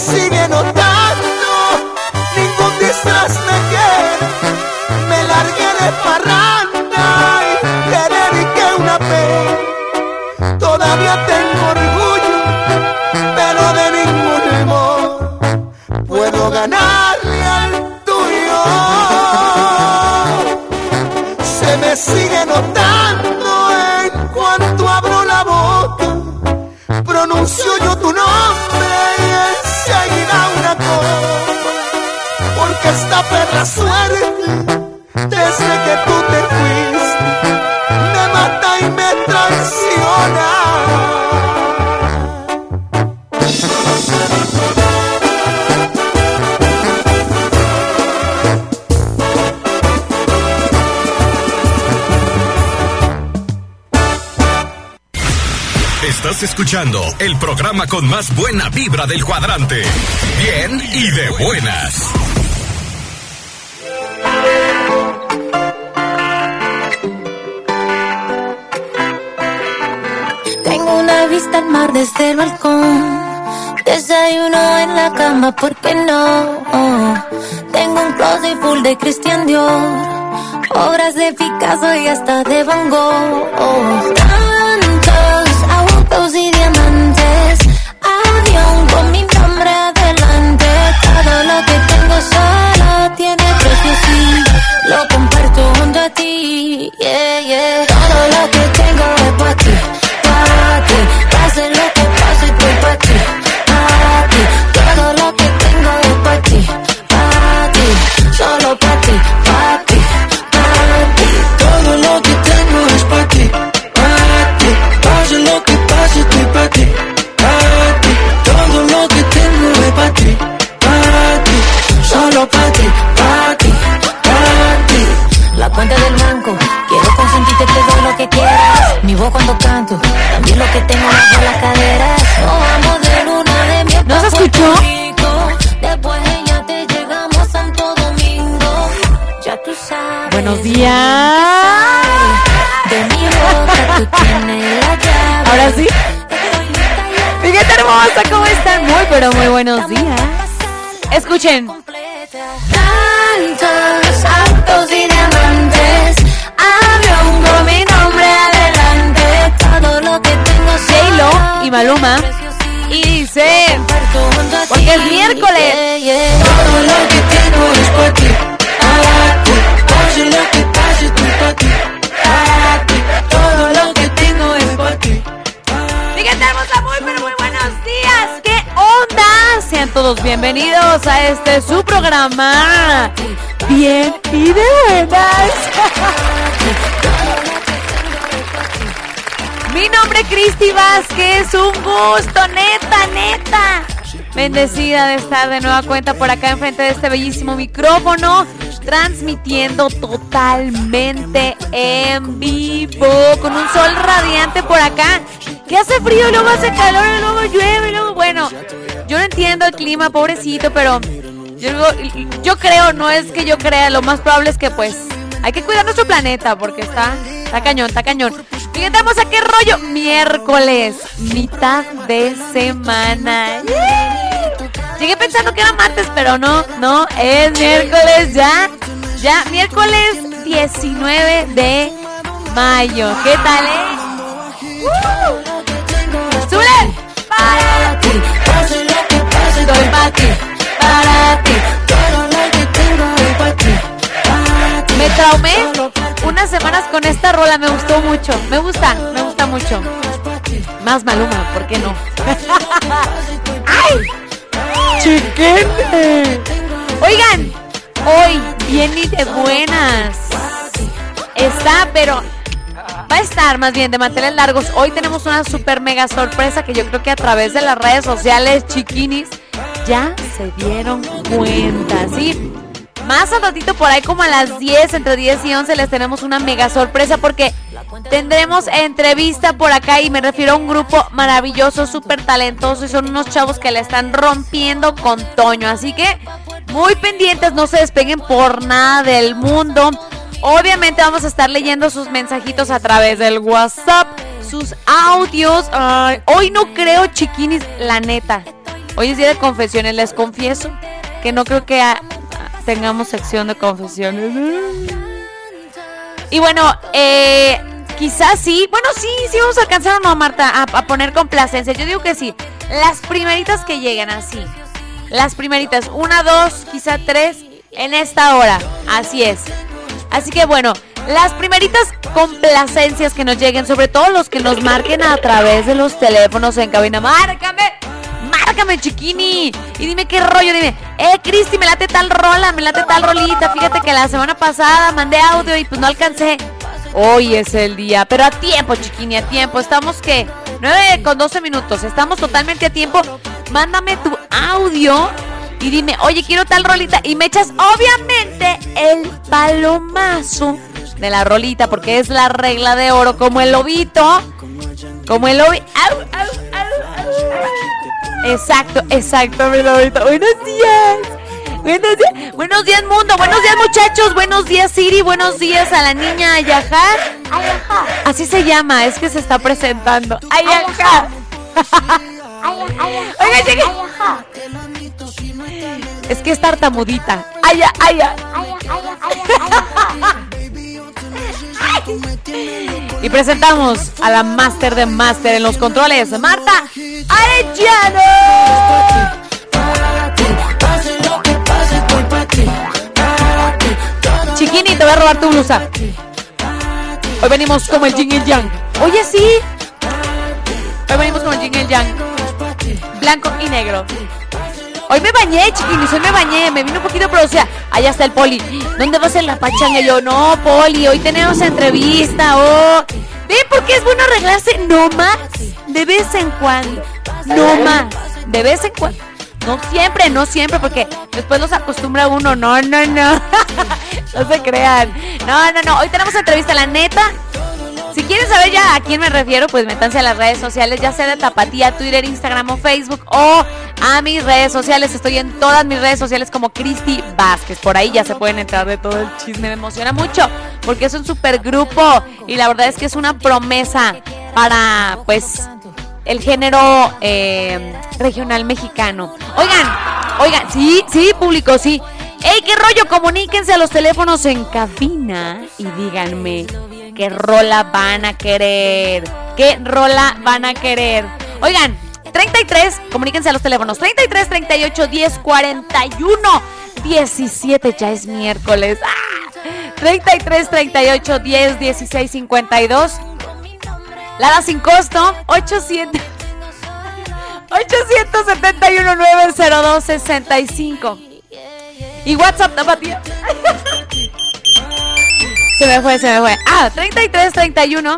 Se me sigue Escuchando el programa con más buena vibra del cuadrante. Bien y de buenas. Tengo una vista al mar desde el balcón. Desayuno en la cama, ¿por qué no? Tengo un closet full de Christian Dior. Obras de Picasso y hasta de Van Gogh. ¿Cómo están? Muy, pero muy buenos días. Escuchen. Tantos autos y diamantes. Avión con mi nombre adelante. Todo lo que tengo J-Lo y Maluma. Y dice, porque es miércoles. Todo lo todos bienvenidos a este su programa. Bien y de buenas. Mi nombre es Cristi Vázquez, un gusto, neta, neta. Bendecida de estar de nueva cuenta por acá enfrente de este bellísimo micrófono, transmitiendo totalmente en vivo, con un sol radiante por acá, que hace frío, luego hace calor, y luego llueve, y luego, bueno, yo no entiendo el clima, pobrecito, pero yo, creo, no es que yo crea, lo más probable es que pues hay que cuidar nuestro planeta porque está, está cañón, está cañón. Fíjate, vamos a qué rollo. Miércoles, mitad de semana. Llegué pensando que era martes, pero no, no, es miércoles ya. Ya, miércoles 19 de mayo. ¿Qué tal, eh? ¡Uh! ¡Súbele! Para. Todo para. Para ti. Me traumé unas semanas con esta rola, me gustó mucho. Me gusta, me gusta mucho. Más Maluma, ¿por qué no? ¡Ay! ¡Chiquete! Oigan, hoy bien y de buenas. Está, pero va a estar más bien de manteles largos. Hoy tenemos una super mega sorpresa que yo creo que a través de las redes sociales, chiquinis, ya se dieron cuenta, ¿sí? Más al ratito por ahí como a las 10, entre 10 y 11 les tenemos una mega sorpresa porque tendremos entrevista por acá y me refiero a un grupo maravilloso, súper talentoso y son unos chavos que le están rompiendo con Toño. Así que muy pendientes, no se despeguen por nada del mundo. Obviamente vamos a estar leyendo sus mensajitos a través del WhatsApp, sus audios. Hoy no creo, chiquinis, la neta. Hoy es día de confesiones, les confieso que no creo que tengamos sección de confesiones. Y bueno, eh, quizás sí. Bueno, sí, sí vamos a alcanzar o no, Marta, a, poner complacencia. Yo digo que sí. Las primeritas que lleguen así. Las primeritas. Una, dos, quizá tres en esta hora. Así es. Así que bueno, las primeritas complacencias que nos lleguen, sobre todo los que nos marquen a través de los teléfonos en cabina. ¡Márcame! ¡Márcame, chiquini! Y dime qué rollo, dime, eh, Cristi, me late tal rola, me late tal rolita. Fíjate que la semana pasada mandé audio y pues no alcancé. Hoy es el día, pero a tiempo, chiquini, a tiempo. Estamos que 9 con 12 minutos, estamos totalmente a tiempo. Mándame tu audio y dime, oye, quiero tal rolita. Y me echas, obviamente, el palomazo de la rolita, porque es la regla de oro, como el lobito. Como el lobito. ¡Au, au, au, au! Exacto, exacto, mi lobito. Buenos días. Buenos días, buenos días mundo, buenos días muchachos, buenos días Siri, buenos días a la niña Ayaja. Así se llama, es que se está presentando. Ayaja. Oiga, llegué. Es que es tartamudita. Aya, aya. Y presentamos a la máster de máster en los controles, Marta Arellano. Chiquini, te voy a robar tu blusa. Hoy venimos como el Jing y el Yang. Oye, sí. Hoy venimos como el Jing y el Yang. Blanco y negro. Hoy me bañé, chiquinis, hoy me bañé, me vino un poquito, pero o sea, allá está el poli. ¿Dónde vas en la pachanga? Yo, no, poli, hoy tenemos entrevista, oh. ¿Ven por qué es bueno arreglarse? No más, de vez en cuando. No más, de vez en cuando. No siempre, no siempre, porque después los acostumbra uno. No, no, no. no se crean. No, no, no. Hoy tenemos entrevista, la neta. Si quieren saber ya a quién me refiero, pues métanse a las redes sociales, ya sea de Tapatía, Twitter, Instagram o Facebook, o a mis redes sociales. Estoy en todas mis redes sociales como Cristi Vázquez. Por ahí ya se pueden entrar de todo el chisme. Me emociona mucho porque es un super grupo y la verdad es que es una promesa para, pues, el género eh, regional mexicano. Oigan, oigan, sí, sí, público, sí. ¡Ey, qué rollo! Comuníquense a los teléfonos en cabina y díganme qué rola van a querer. ¿Qué rola van a querer? Oigan, 33, comuníquense a los teléfonos 33 38 10 41 17, ya es miércoles. 33 38 10 16 52. Lada sin costo 800 871 902 65. Y WhatsApp, tapatía. se me fue, se me fue. Ah, 33 31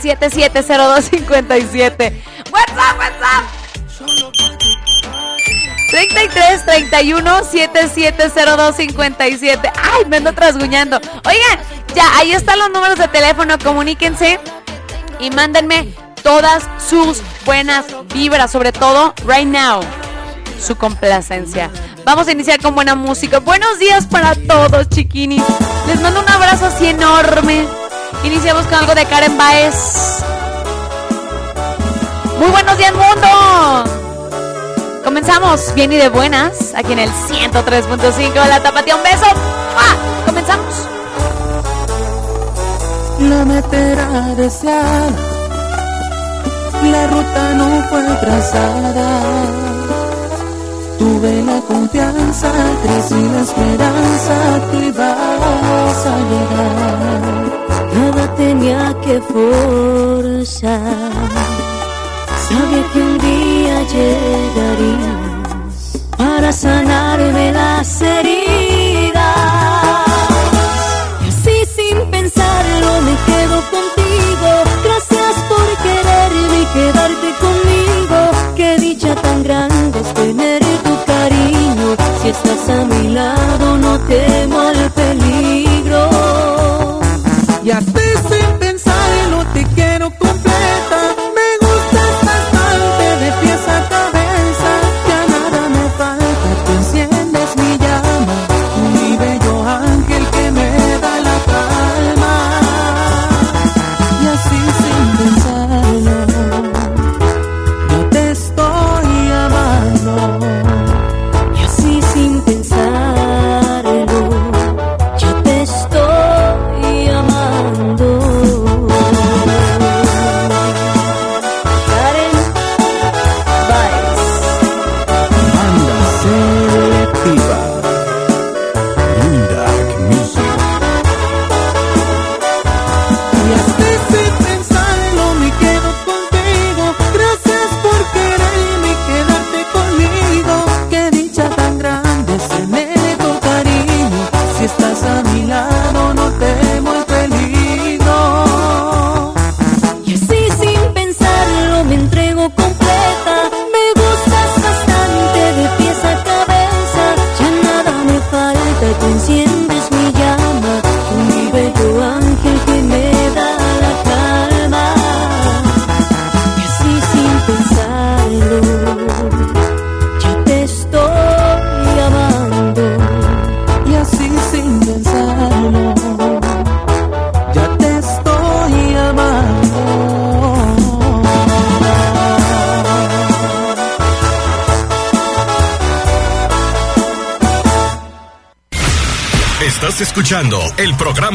7702 57. WhatsApp, WhatsApp. 33 31 7702 57. Ay, me ando trasguñando. Oigan, ya, ahí están los números de teléfono. Comuníquense y mándenme todas sus buenas vibras, sobre todo right now. Su complacencia. Vamos a iniciar con buena música. Buenos días para todos, chiquinis. Les mando un abrazo así enorme. Iniciamos con algo de Karen Baez. Muy buenos días, mundo. Comenzamos bien y de buenas aquí en el 103.5 de la Tapatía. Un beso. Comenzamos. La meterá deseada. La ruta no fue trazada Tuve la confianza, crecí la esperanza, que ibas a llegar. Nada tenía que forzar. Sabía que un día llegarías para sanarme las heridas. Y así sin pensarlo me quedo contigo. Gracias por quererme y quedarte conmigo. Qué dicha tan grande es tener si estás a mi lado no temo al peligro.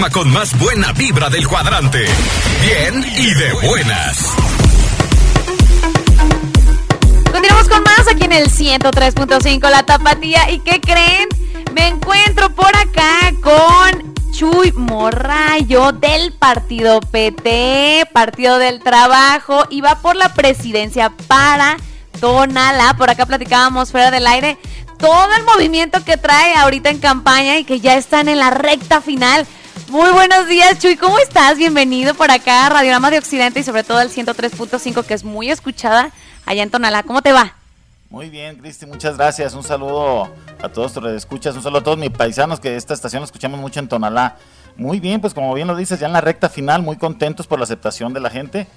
Con más buena vibra del cuadrante. Bien y de buenas. Continuamos con más aquí en el 103.5 La Tapatía. ¿Y qué creen? Me encuentro por acá con Chuy Morrayo del partido PT, Partido del Trabajo, y va por la presidencia para Tonala. Por acá platicábamos fuera del aire todo el movimiento que trae ahorita en campaña y que ya están en la recta final. Muy buenos días, Chuy. ¿Cómo estás? Bienvenido por acá a Radiograma de Occidente y sobre todo al 103.5 que es muy escuchada allá en Tonalá. ¿Cómo te va? Muy bien, Cristi, muchas gracias. Un saludo a todos tus escuchas, un saludo a todos mis paisanos que esta estación la escuchamos mucho en Tonalá. Muy bien, pues como bien lo dices, ya en la recta final, muy contentos por la aceptación de la gente.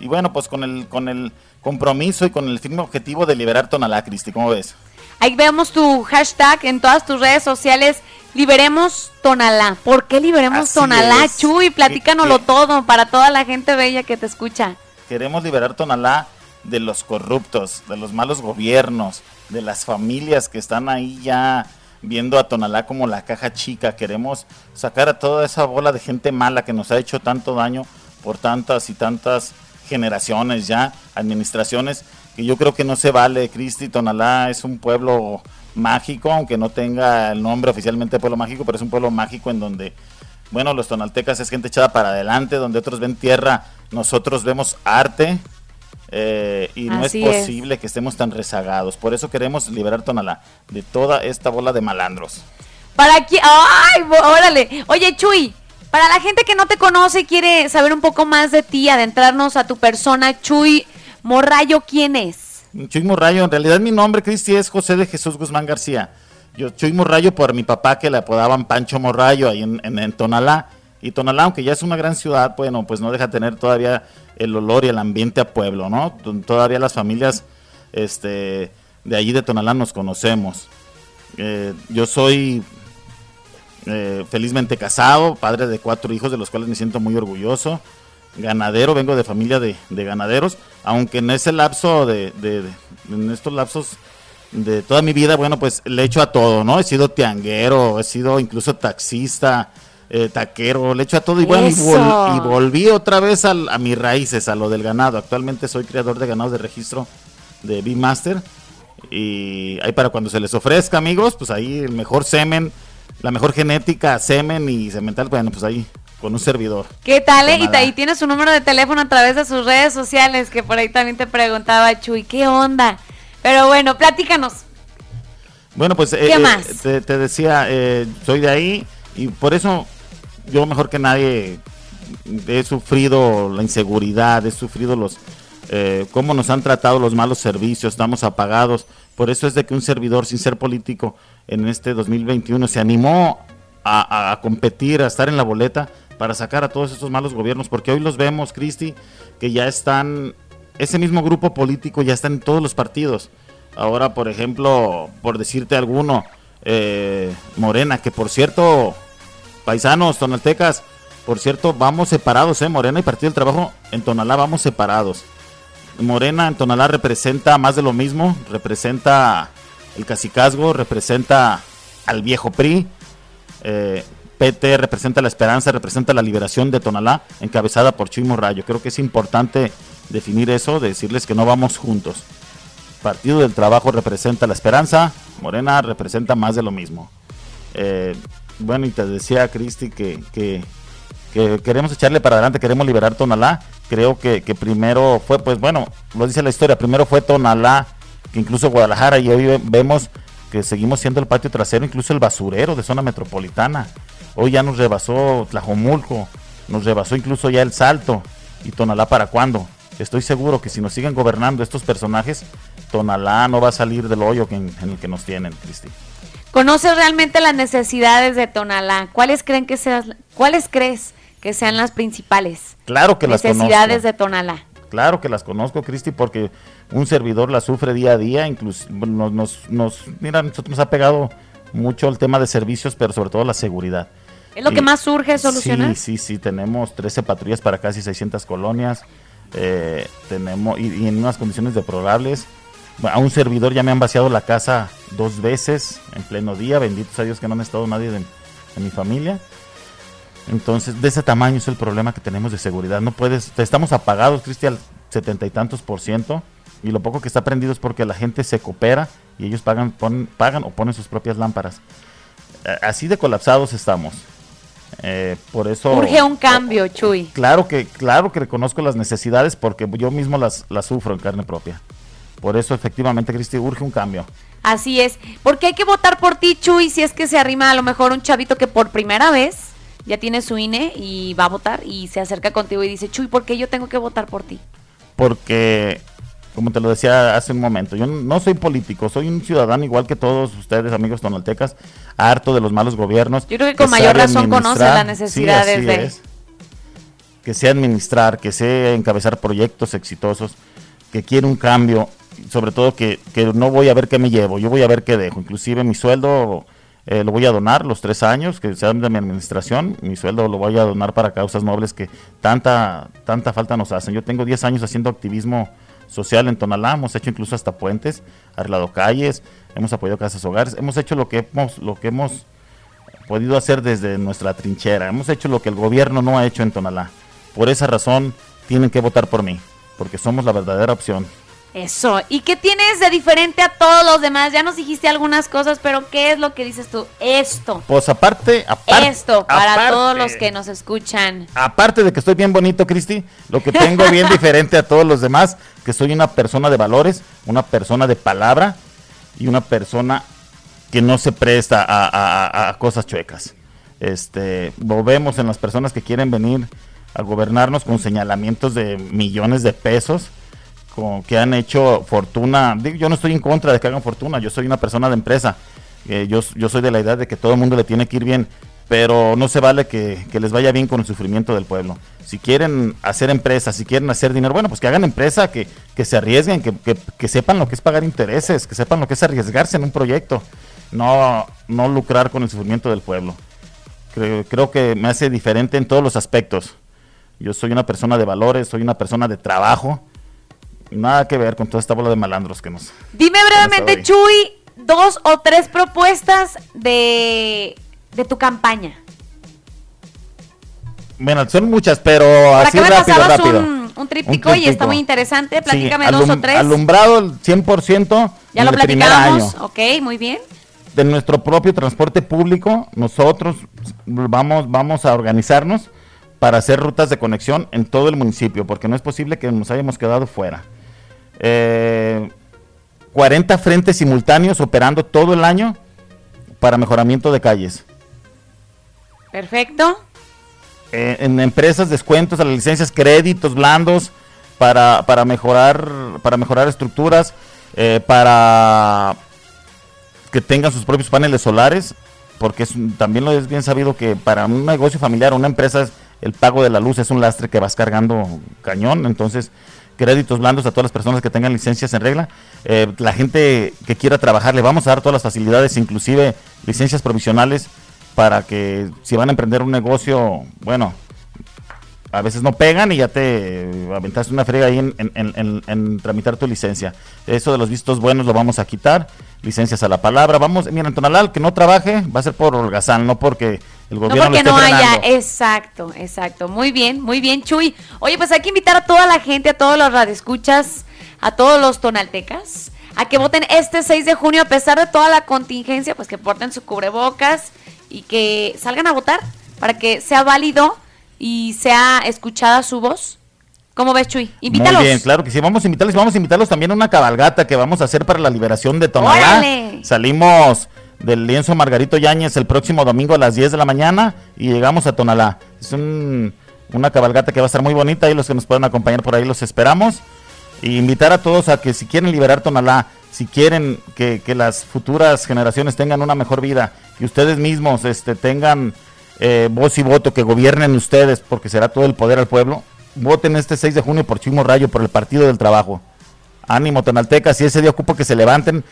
Y bueno, pues con el, con el compromiso y con el firme objetivo de liberar Tonalá, Cristi, ¿cómo ves? Ahí vemos tu hashtag en todas tus redes sociales. Liberemos Tonalá. ¿Por qué liberemos Así Tonalá, es. Chuy? Platícanoslo todo para toda la gente bella que te escucha. Queremos liberar Tonalá de los corruptos, de los malos gobiernos, de las familias que están ahí ya viendo a Tonalá como la caja chica. Queremos sacar a toda esa bola de gente mala que nos ha hecho tanto daño por tantas y tantas generaciones ya, administraciones, que yo creo que no se vale. Cristi, Tonalá es un pueblo mágico, aunque no tenga el nombre oficialmente de pueblo mágico, pero es un pueblo mágico en donde bueno, los tonaltecas es gente echada para adelante, donde otros ven tierra, nosotros vemos arte. eh, y no Así es es. posible que estemos tan rezagados. Por eso queremos liberar Tonalá de toda esta bola de malandros. Para aquí, ay, órale. Oye, Chuy, para la gente que no te conoce y quiere saber un poco más de ti, adentrarnos a tu persona, Chuy Morrayo, ¿quién es? Chuy Morrayo, en realidad mi nombre, Cristi, es José de Jesús Guzmán García. Yo Chuy Morrayo por mi papá que le apodaban Pancho Morrayo ahí en, Tonalá. Y Tonalá, aunque ya es una gran ciudad, bueno, pues no deja tener todavía el olor y el ambiente a pueblo, ¿no? Todavía las familias este, de allí de Tonalá nos conocemos. Eh, yo soy eh, felizmente casado, padre de cuatro hijos de los cuales me siento muy orgulloso. Ganadero, vengo de familia de, de ganaderos, aunque en ese lapso de, de- de- en estos lapsos de toda mi vida, bueno, pues le echo a todo, ¿no? He sido tianguero, he sido incluso taxista, eh, taquero, le echo a todo y bueno, y, Eso. vol- y volví otra vez al- a mis raíces, a lo del ganado. Actualmente soy criador de ganados de registro de B-Master y ahí para cuando se les ofrezca, amigos, pues ahí el mejor semen, la mejor genética, semen y semental, bueno, pues ahí con un servidor. ¿Qué tal? eh? Y ahí tiene su número de teléfono a través de sus redes sociales, que por ahí también te preguntaba, Chuy, ¿qué onda? Pero bueno, platícanos. Bueno, pues ¿Qué eh, eh, más? te, te decía, eh, soy de ahí y por eso yo mejor que nadie he sufrido la inseguridad, he sufrido los eh, cómo nos han tratado los malos servicios, estamos apagados. Por eso es de que un servidor sin ser político en este 2021 se animó a competir, a estar en la boleta para sacar a todos estos malos gobiernos, porque hoy los vemos, Cristi, que ya están, ese mismo grupo político ya está en todos los partidos. Ahora, por ejemplo, por decirte alguno, eh, Morena, que por cierto, paisanos, tonaltecas, por cierto, vamos separados, ¿eh? Morena y Partido del Trabajo en Tonalá vamos separados. Morena en Tonalá representa más de lo mismo, representa el cacicazgo, representa al viejo PRI, eh, PT representa la esperanza, representa la liberación de Tonalá, encabezada por Chuy Morrayo. Creo que es importante definir eso, decirles que no vamos juntos. Partido del Trabajo representa la esperanza, Morena representa más de lo mismo. Eh, bueno, y te decía, Cristi, que, que, que queremos echarle para adelante, queremos liberar Tonalá. Creo que, que primero fue, pues bueno, lo dice la historia, primero fue Tonalá, que incluso Guadalajara, y hoy ve- vemos que seguimos siendo el patio trasero, incluso el basurero de zona metropolitana. Hoy ya nos rebasó Tlajomulco, nos rebasó incluso ya el Salto. ¿Y Tonalá para cuándo? Estoy seguro que si nos siguen gobernando estos personajes, Tonalá no va a salir del hoyo en, en el que nos tienen, Cristi. ¿Conoces realmente las necesidades de Tonalá? ¿Cuáles creen que sean, cuáles crees que sean las principales Claro que las necesidades conozco. de Tonalá? Claro que las conozco, Cristi, porque un servidor las sufre día a día. Incluso nos, nos, nos- mira, nosotros nos ha pegado mucho el tema de servicios, pero sobre todo la seguridad. ¿Es lo Y- que más surge solucionar? Sí, sí, sí. Tenemos 13 patrullas para casi 600 colonias. eh, tenemos y, y en unas condiciones deplorables. A un servidor ya me han vaciado la casa dos veces en pleno día. Benditos a Dios que no han estado nadie de, de mi familia. Entonces, de ese tamaño es el problema que tenemos de seguridad. No puedes, estamos apagados, Cristian, setenta y tantos por ciento. Y lo poco que está prendido es porque la gente se coopera y ellos pagan, ponen- pagan o ponen sus propias lámparas. A- Así de colapsados estamos. Eh, por eso. Urge un cambio, Chuy. Claro que, claro que reconozco las necesidades porque yo mismo las, las sufro en carne propia. Por eso, efectivamente, Cristi, urge un cambio. Así es. Porque hay que votar por ti, Chuy, si es que se arrima a lo mejor un chavito que por primera vez ya tiene su INE y va a votar y se acerca contigo y dice, Chuy, ¿por qué yo tengo que votar por ti? Porque como te lo decía hace un momento, yo no soy político, soy un ciudadano igual que todos ustedes, amigos tonaltecas, harto de los malos gobiernos. Yo creo que con mayor razón conoce las necesidades de... Que sé administrar, que sé encabezar proyectos exitosos, que quiere un cambio, sobre todo que, que no voy a ver qué me llevo, yo voy a ver qué dejo. Inclusive mi sueldo eh, lo voy a donar los tres años que sean de mi administración. Mi sueldo lo voy a donar para causas nobles que tanta, tanta falta nos hacen. Yo tengo 10 años haciendo activismo social en Tonalá, hemos hecho incluso hasta puentes, arreglado calles, hemos apoyado casas hogares, hemos hecho lo que hemos, lo que hemos podido hacer desde nuestra trinchera, hemos hecho lo que el gobierno no ha hecho en Tonalá. Por esa razón tienen que votar por mí, porque somos la verdadera opción. Eso. ¿Y qué tienes de diferente a todos los demás? Ya nos dijiste algunas cosas, pero ¿qué es lo que dices tú? Esto. Pues aparte, aparte Esto, para todos los que nos escuchan. Aparte de que estoy bien bonito, Cristi, lo que tengo bien diferente a todos los demás, que soy una persona de valores, una persona de palabra y una persona que no se presta a, cosas chuecas. Este, lo vemos en las personas que quieren venir a gobernarnos con señalamientos de millones de pesos con, que han hecho fortuna. yo no estoy en contra de que hagan fortuna, yo soy una persona de empresa. Eh, yo, soy de la idea de que todo el mundo le tiene que ir bien, pero no se vale que, les vaya bien con el sufrimiento del pueblo. Si quieren hacer empresa, si quieren hacer dinero, bueno, pues que hagan empresa, que, se arriesguen, que, sepan lo que es pagar intereses, que sepan lo que es arriesgarse en un proyecto, no, no lucrar con el sufrimiento del pueblo. Creo, creo que me hace diferente en todos los aspectos. Yo soy una persona de valores, soy una persona de trabajo nada que ver con toda esta bola de malandros que nos. Dime brevemente, Chuy, dos o tres propuestas de, de tu campaña. Bueno, son muchas, pero así rápido, rápido. Un, un, tríptico y está muy interesante. Platícame dos o tres. Alumbrado el 100%. Ya lo platicamos. Ok, muy bien. De nuestro propio transporte público, nosotros vamos, vamos a organizarnos para hacer rutas de conexión en todo el municipio, porque no es posible que nos hayamos quedado fuera. 40 eh, frentes simultáneos operando todo el año para mejoramiento de calles. Perfecto. Eh, en empresas descuentos a las licencias, créditos blandos para, para mejorar para mejorar estructuras, eh, para que tengan sus propios paneles solares, porque también lo es bien sabido que para un negocio familiar, una empresa, el pago de la luz es un lastre que vas cargando cañón, entonces créditos blandos a todas las personas que tengan licencias en regla. Eh, la gente que quiera trabajar, le vamos a dar todas las facilidades, inclusive licencias provisionales, para que si van a emprender un negocio, bueno, a veces no pegan y ya te aventaste una frega ahí en, tramitar tu licencia. Eso de los vistos buenos lo vamos a quitar. Licencias a la palabra. Vamos, mira, en Tonalal, que no trabaje va a ser por holgazán, no porque el gobierno no porque no haya, exacto, exacto. Muy bien, muy bien, Chuy. Oye, pues hay que invitar a toda la gente, a todos los radioescuchas, a todos los tonaltecas, a que voten este 6 de junio, a pesar de toda la contingencia, pues que porten su cubrebocas y que salgan a votar para que sea válido y sea escuchada su voz. ¿Cómo ves, Chuy? Invítalos. Muy bien, claro que sí. Vamos a invitarlos. Vamos a invitarlos también a una cabalgata que vamos a hacer para la liberación de Tonalá. Salimos del lienzo Margarito Yáñez el próximo domingo a las 10 de la mañana y llegamos a Tonalá. Es una cabalgata que va a estar muy bonita y los que nos puedan acompañar por ahí los esperamos. Y invitar a todos a que si quieren liberar Tonalá, si quieren que, que las futuras generaciones tengan una mejor vida, que ustedes mismos este, tengan eh, voz y voto, que gobiernen ustedes, porque será todo el poder al pueblo. Voten este 6 de junio por Chimo Rayo, por el Partido del Trabajo. Ánimo, Tonaltecas, si ese día ocupo que se levanten,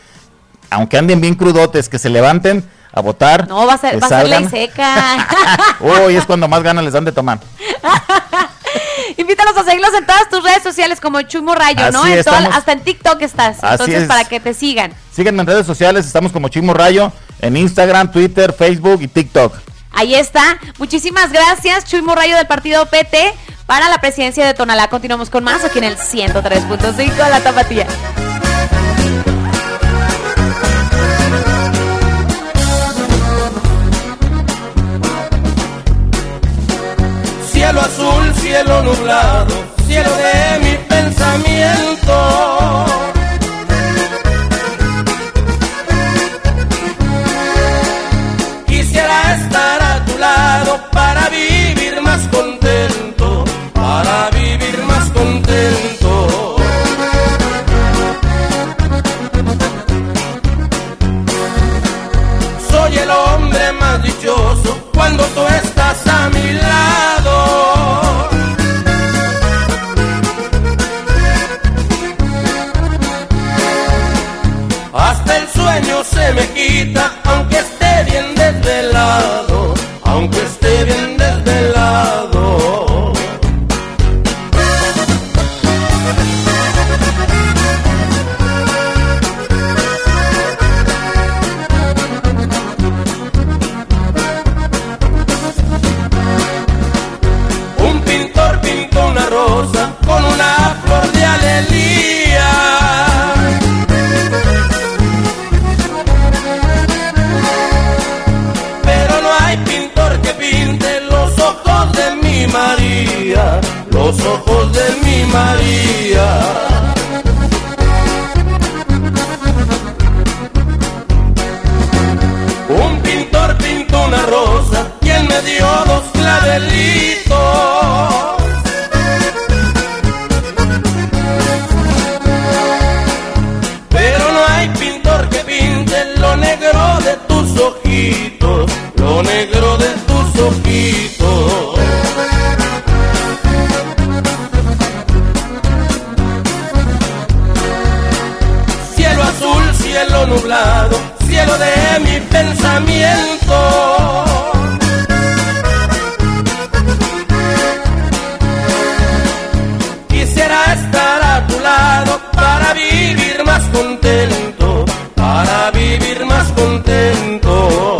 aunque anden bien crudotes, que se levanten a votar. No, va a ser, va ley seca. Uy, es cuando más ganas les dan de tomar. Invítalos a seguirlos en todas tus redes sociales como Chumo Rayo, ¿no? hasta en TikTok estás. Entonces, para que te sigan. Síguenme en redes sociales, estamos como Chumo Rayo, en Instagram, Twitter, Facebook y TikTok. Ahí está. Muchísimas gracias, Chuy Morrayo del partido PT para la presidencia de Tonalá. Continuamos con más aquí en el 103.5 de la Tapatía. Cielo azul, cielo nublado, cielo de mi pensamiento dichoso cuando tú estás a mi lado. Hasta el sueño se me quita, aunque esté bien desvelado, aunque esté bien los ojos de mi María. Un pintor pintó una rosa quien me dio dos clavelitos. Pero no hay pintor que pinte lo negro de tus ojitos, lo negro de tus ojitos. nublado, cielo de mi pensamiento. Quisiera estar a tu lado para vivir más contento, para vivir más contento.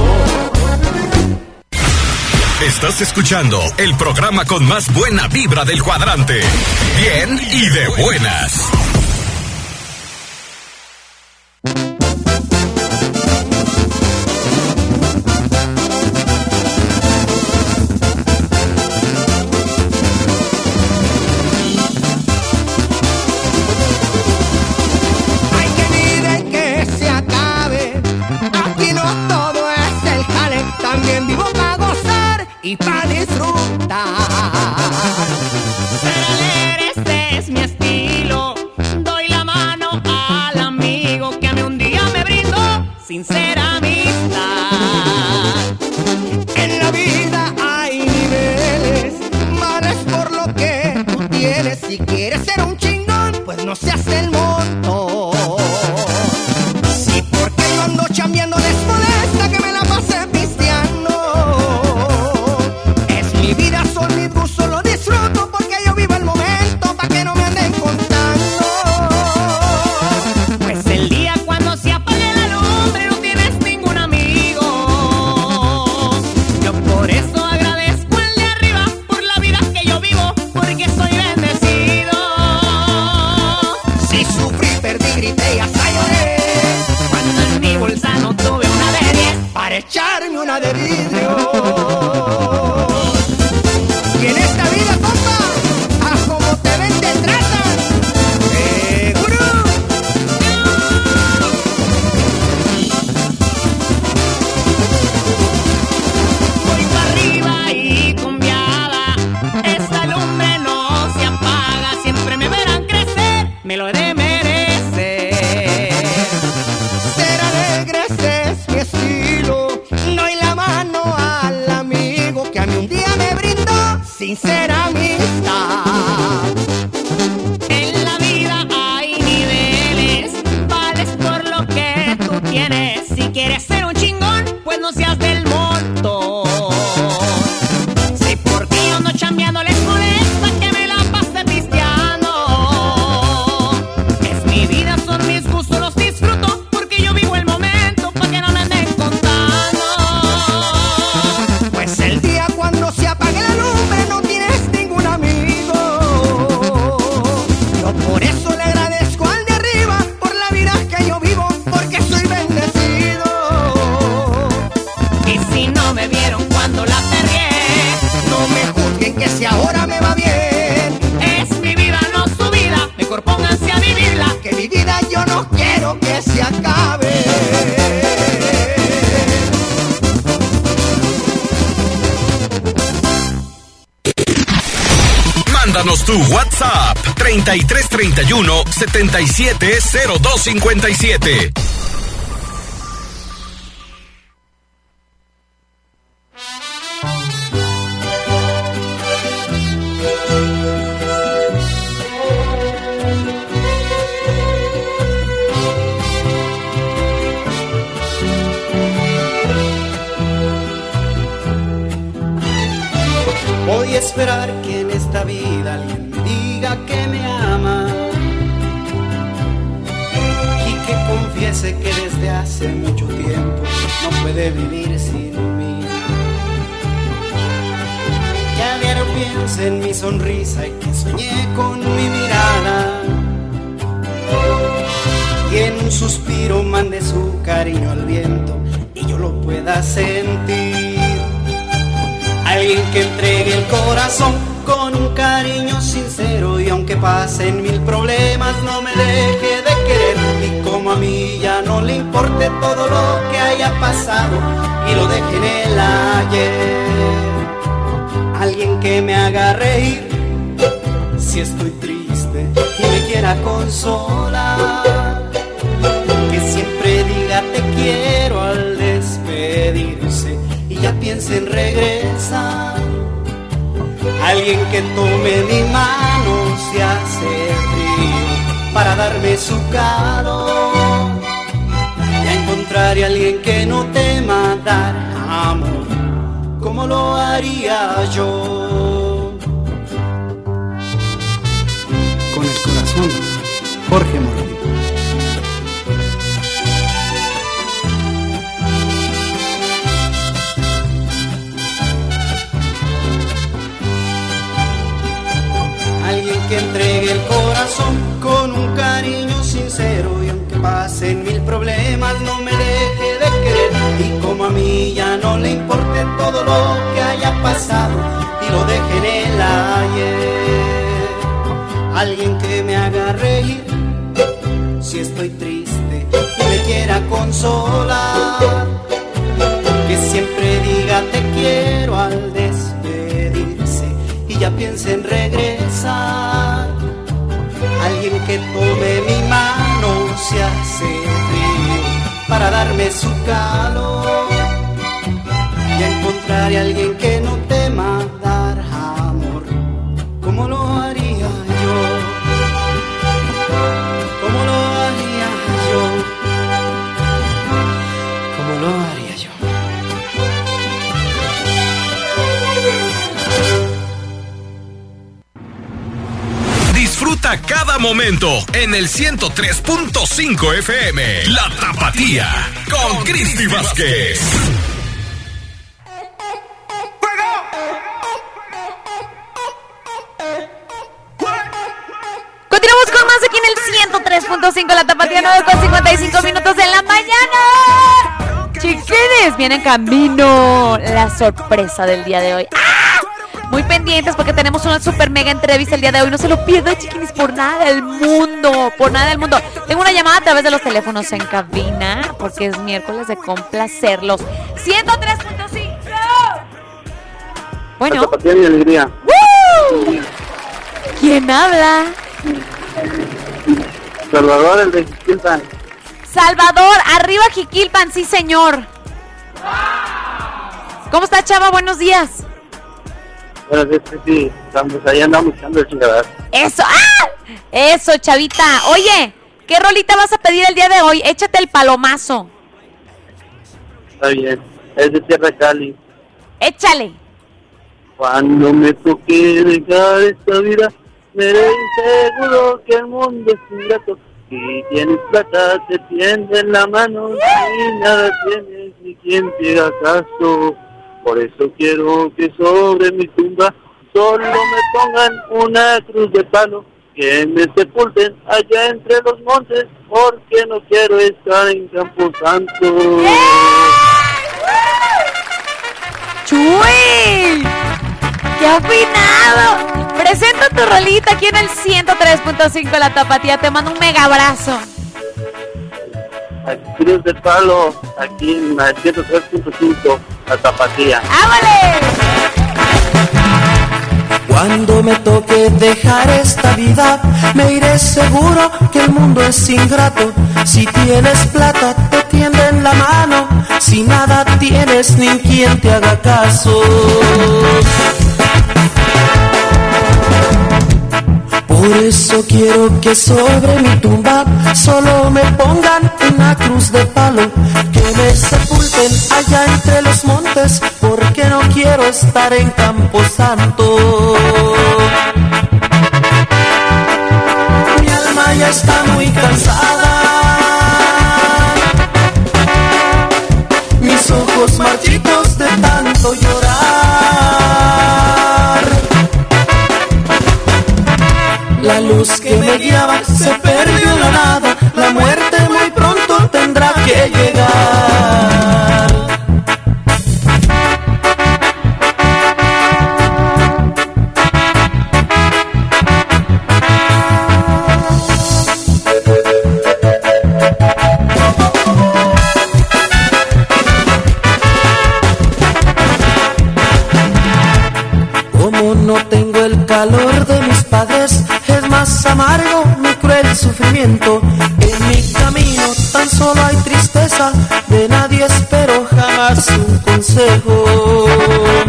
Estás escuchando el programa con más buena vibra del cuadrante. Bien y de buenas. me vieron cuando la perrié. No me juzguen que si ahora me va bien. Es mi vida, no su vida. Mejor pónganse a vivirla. Que mi vida yo no quiero que se acabe. Mándanos tu WhatsApp 3331 770257. Me haga reír si estoy triste y me quiera consolar. Que siempre diga te quiero al despedirse y ya piense en regresar. Alguien que tome mi mano se hace frío para darme su calor. Ya encontraré a alguien que no amor como lo haría yo. Con el corazón, Jorge Moreno. Alguien que entregue el corazón con un cariño sincero y aunque pasen mil problemas no me y como a mí ya no le importe todo lo que haya pasado y lo deje en el ayer. Alguien que me haga reír si estoy triste y me quiera consolar. Que siempre diga te quiero al despedirse y ya piense en regresar. Alguien que tome mi mano se hace frío para darme su calor. Y encontraré a alguien que Cada momento en el 103.5 FM. La Tapatía con Cristi Vázquez. Continuamos con más aquí en el 103.5 La Tapatía 9 con 55 minutos en la mañana. Chiquines, viene en camino la sorpresa del día de hoy. ¡Ah! Muy pendientes porque tenemos una super mega entrevista el día de hoy. No se lo pierdan, chiquinis, por nada del mundo. Por nada del mundo. Tengo una llamada a través de los teléfonos en cabina porque es miércoles de complacerlos. 103.5. Bueno. Y alegría. ¡Woo! ¿Quién habla? Salvador, el de Jiquilpan. Salvador, arriba Jiquilpan, sí señor. ¿Cómo está Chava? Buenos días. Bueno, sí, sí, estamos ahí andamos echando el chingadar. Eso, ¡ah! Eso, Chavita. Oye, ¿qué rolita vas a pedir el día de hoy? Échate el palomazo. Está bien. Es de Tierra Cali. Échale. Cuando me toque dejar esta vida, veré seguro que el mundo es ingrato. Si tienes plata, te tienden la mano. Si nada tienes, ni quien te haga caso. Por eso quiero que sobre mi tumba solo me pongan una cruz de palo. Que me sepulten allá entre los montes, porque no quiero estar en Campo Santo. ¡Chuy! ¡Qué afinado! Presenta tu rolita aquí en el 103.5 La Tapatía. Te mando un mega abrazo. Aquí Cruz de Palo, aquí en la 103.5, la tapatía. Cuando me toque dejar esta vida, me iré seguro que el mundo es ingrato. Si tienes plata, te tienden la mano. Si nada tienes, ni quien te haga caso. Por eso quiero que sobre mi tumba solo me pongan una cruz de palo, que me sepulten allá entre los montes, porque no quiero estar en Campo Santo. Mi alma ya está muy cansada, mis ojos marchitos de tanto llorar. Luz que me guiaba se perdió en la nada. La muerte muy pronto tendrá que llegar. En mi camino tan solo hay tristeza, de nadie espero jamás un consejo.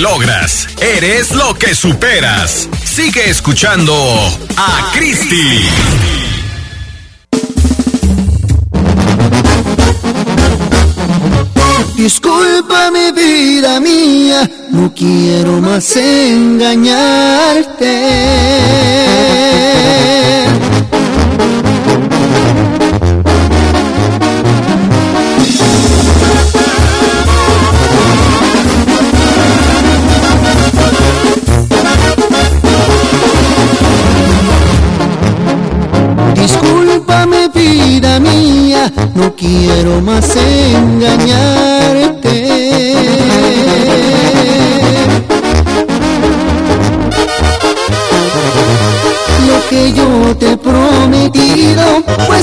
Logras, eres lo que superas. Sigue escuchando a Cristi. Discúlpame vida mía, no quiero más engañarte. No quiero más engañarte. Lo que yo te he prometido fue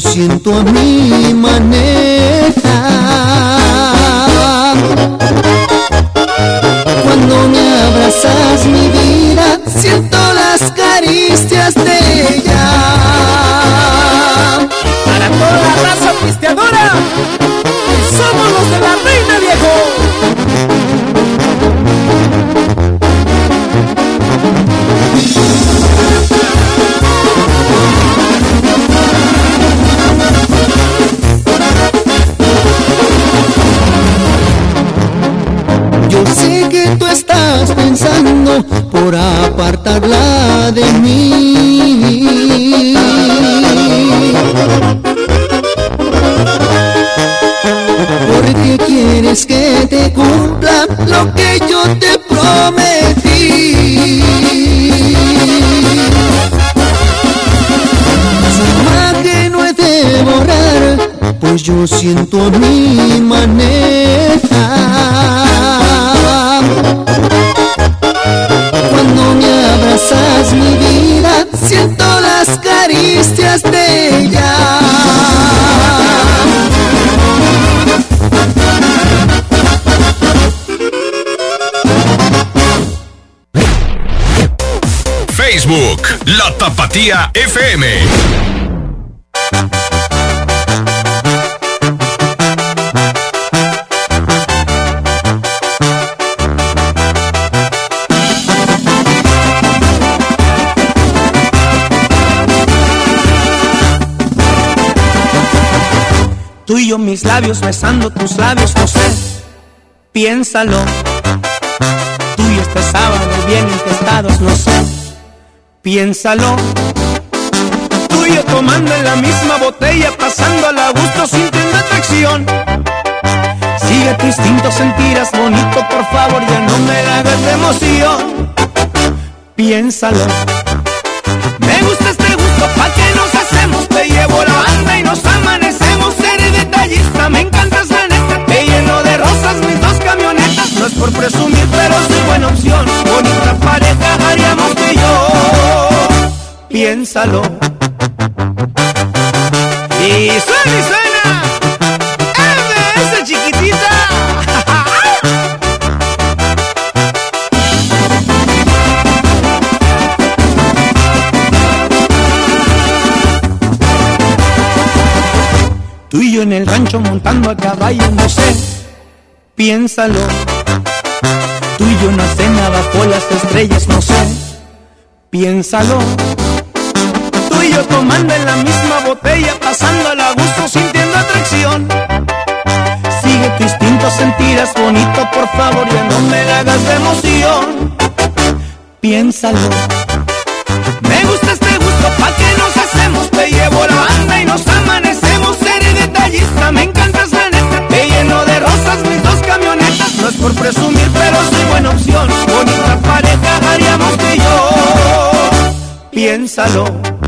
siento a mi borrar, pues yo siento a mi manera. Cuando me abrazas mi vida, siento las caricias de ella. Facebook, La Tapatía FM. Mis labios besando tus labios, José. Piénsalo. Tú y este sábado bien intestados, no sé. Piénsalo. Tú y yo tomando en la misma botella, pasando a gusto sintiendo atracción. Sigue tu instinto, sentirás bonito, por favor, ya no me hagas de emoción. Piénsalo. Me gusta este gusto, pa' que nos hacemos, te llevo la banda y nos amanecemos, me encantas la neta, te lleno de rosas mis dos camionetas, no es por presumir, pero soy buena opción, bonita pareja haríamos tú y yo, piénsalo. Y suena el rancho montando a caballo, no sé, piénsalo. Tú y yo no nada bajo las estrellas, no sé, piénsalo. Tú y yo tomando en la misma botella, pasando a gusto, sintiendo atracción. Sigue tu instinto, sentirás bonito, por favor, ya no me hagas de emoción. Piénsalo. Me gusta este gusto, pa' que nos hacemos, te llevo la banda y nos amanecemos, me encantas la neta, te lleno de rosas mis dos camionetas, no es por presumir, pero soy buena opción, bonita pareja haríamos y yo, piénsalo.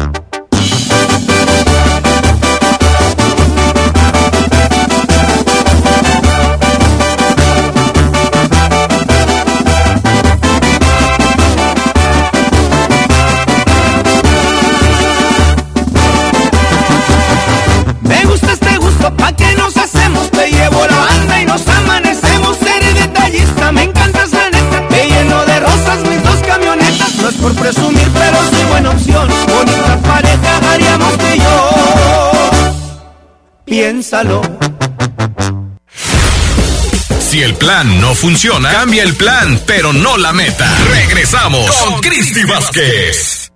Piénsalo. Si el plan no funciona, cambia el plan, pero no la meta. Regresamos con Cristi Vázquez.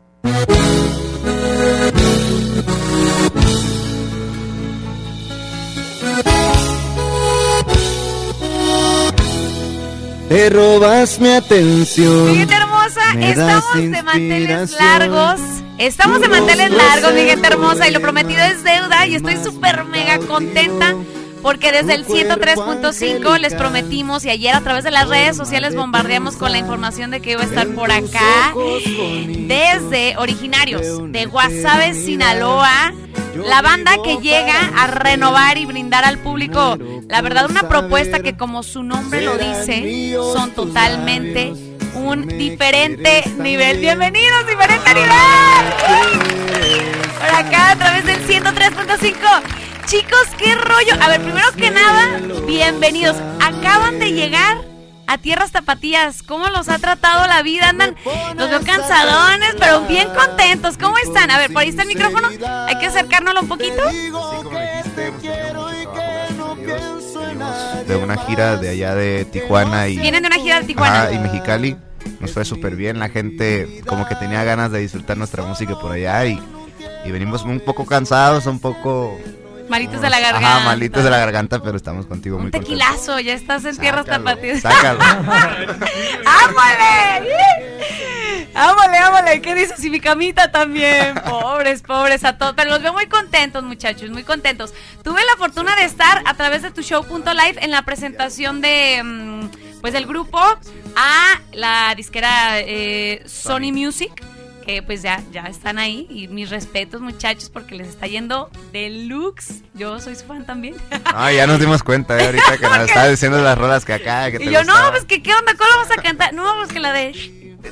Te robas mi atención. Gente hermosa, estamos de manteles largos. Estamos de manteles largos, mi gente hermosa, y lo prometido es deuda. Y estoy súper mega contenta porque desde el 103.5 les prometimos y ayer a través de las redes sociales bombardeamos con la información de que iba a estar por acá. Desde originarios de Guasave, Sinaloa. La banda que llega a renovar y brindar al público, la verdad, una propuesta que como su nombre lo dice, son totalmente un diferente nivel. Bienvenidos, diferente nivel. Por acá a través del 103.5. Chicos, qué rollo. A ver, primero que nada, bienvenidos. Acaban de llegar a tierras tapatías. ¿Cómo los ha tratado la vida? Andan, los veo cansadones, pero bien contentos. ¿Cómo están? A ver, por ahí está el micrófono. Hay que acercárnoslo un poquito. de una gira de allá de Tijuana y, Vienen de una gira de Tijuana. Ajá, y Mexicali. Nos fue súper bien, la gente como que tenía ganas de disfrutar nuestra música por allá y, y venimos un poco cansados, un poco... Malitos de la garganta. Ajá, malitos de la garganta, pero estamos contigo muy Un contentos. tequilazo, ya estás en tierras tapatías. Sácalo. ¡Ámale! ¡Ámale, ámale! ¿Qué dices? Y mi camita también. Pobres, pobres a todos. Pero los veo muy contentos, muchachos, muy contentos. Tuve la fortuna de estar a través de tu show.live en la presentación de, mm, pues, del grupo a la disquera eh, Sony Music. Que pues ya, ya están ahí. Y mis respetos, muchachos, porque les está yendo deluxe. Yo soy su fan también. Ah, ya nos dimos cuenta eh, ahorita que nos estaba diciendo las rolas que acá, que te Y yo, no, pues que qué onda, ¿cuál vamos a cantar? No, pues que la de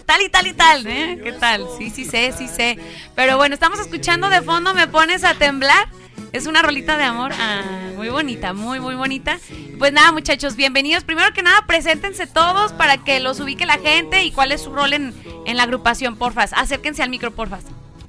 tal y tal y tal, ¿eh? ¿Qué tal? Sí, sí sé, sí sé. Pero bueno, estamos escuchando de fondo Me Pones a Temblar. Es una rolita de amor ah, muy bonita, muy, muy bonita. Pues nada, muchachos, bienvenidos. Primero que nada, preséntense todos para que los ubique la gente y cuál es su rol en, en la agrupación, porfas. Acérquense al micro, porfas.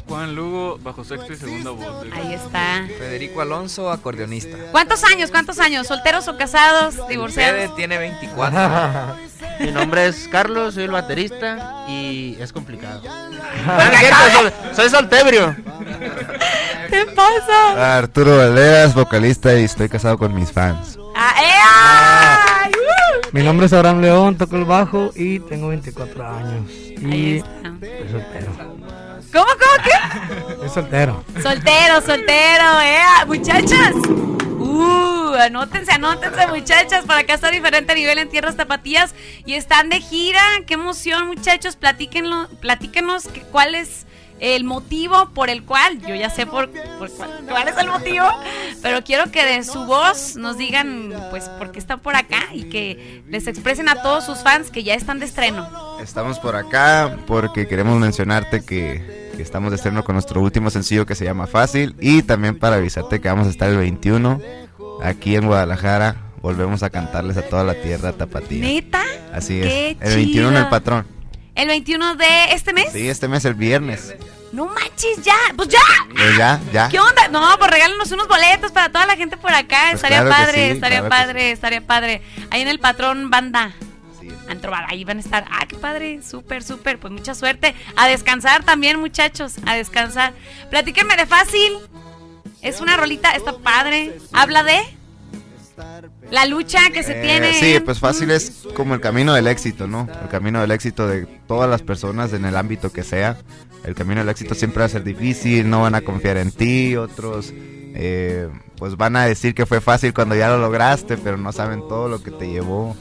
Juan Lugo, bajo sexto y segunda voz. Ahí está. Federico Alonso, acordeonista. ¿Cuántos años? ¿Cuántos años? ¿Solteros o casados? Fede ¿Divorciados? tiene 24. Mi nombre es Carlos, soy el baterista y es complicado. Pues soy, soy soltebrio. ¿Qué pasa? Arturo Valeras, vocalista y estoy casado con mis fans. Ah, ¡eh! ¡Ay! ¡Uh! Mi nombre es Abraham León, toco el bajo y tengo 24 años. Y soy soltero. ¿Cómo, cómo, qué? Soy soltero. Soltero, soltero, eh. Muchachas. Uh, anótense, anótense, muchachas, para acá está diferente nivel en Tierras Tapatías y están de gira. Qué emoción, muchachos. Platíquenlo, platíquenos que- cuál es el motivo por el cual, yo ya sé por, por cuál, cuál es el motivo, pero quiero que de su voz nos digan, pues, por qué están por acá y que les expresen a todos sus fans que ya están de estreno. Estamos por acá porque queremos mencionarte que, que estamos de estreno con nuestro último sencillo que se llama Fácil y también para avisarte que vamos a estar el 21 aquí en Guadalajara. Volvemos a cantarles a toda la tierra tapatía. ¿Neta? Así Qué es. El 21 en el patrón. El 21 de este mes. Sí, este mes el viernes. No manches, ya, pues ya. Pues ya, ya. ¿Qué onda? No, pues regálenos unos boletos para toda la gente por acá. Pues estaría claro padre, sí, estaría claro padre, estaría padre. Ahí en el patrón banda. Antro Bar, ahí van a estar. Ah, qué padre, súper, súper. Pues mucha suerte. A descansar también, muchachos, a descansar. Platíquenme de fácil. Es una rolita, está padre. Habla de la lucha que se Eh, tiene. Sí, pues fácil es como el camino del éxito, ¿no? El camino del éxito de todas las personas en el ámbito que sea. El camino del éxito siempre va a ser difícil, no van a confiar en ti, otros eh, pues van a decir que fue fácil cuando ya lo lograste, pero no saben todo lo que te llevó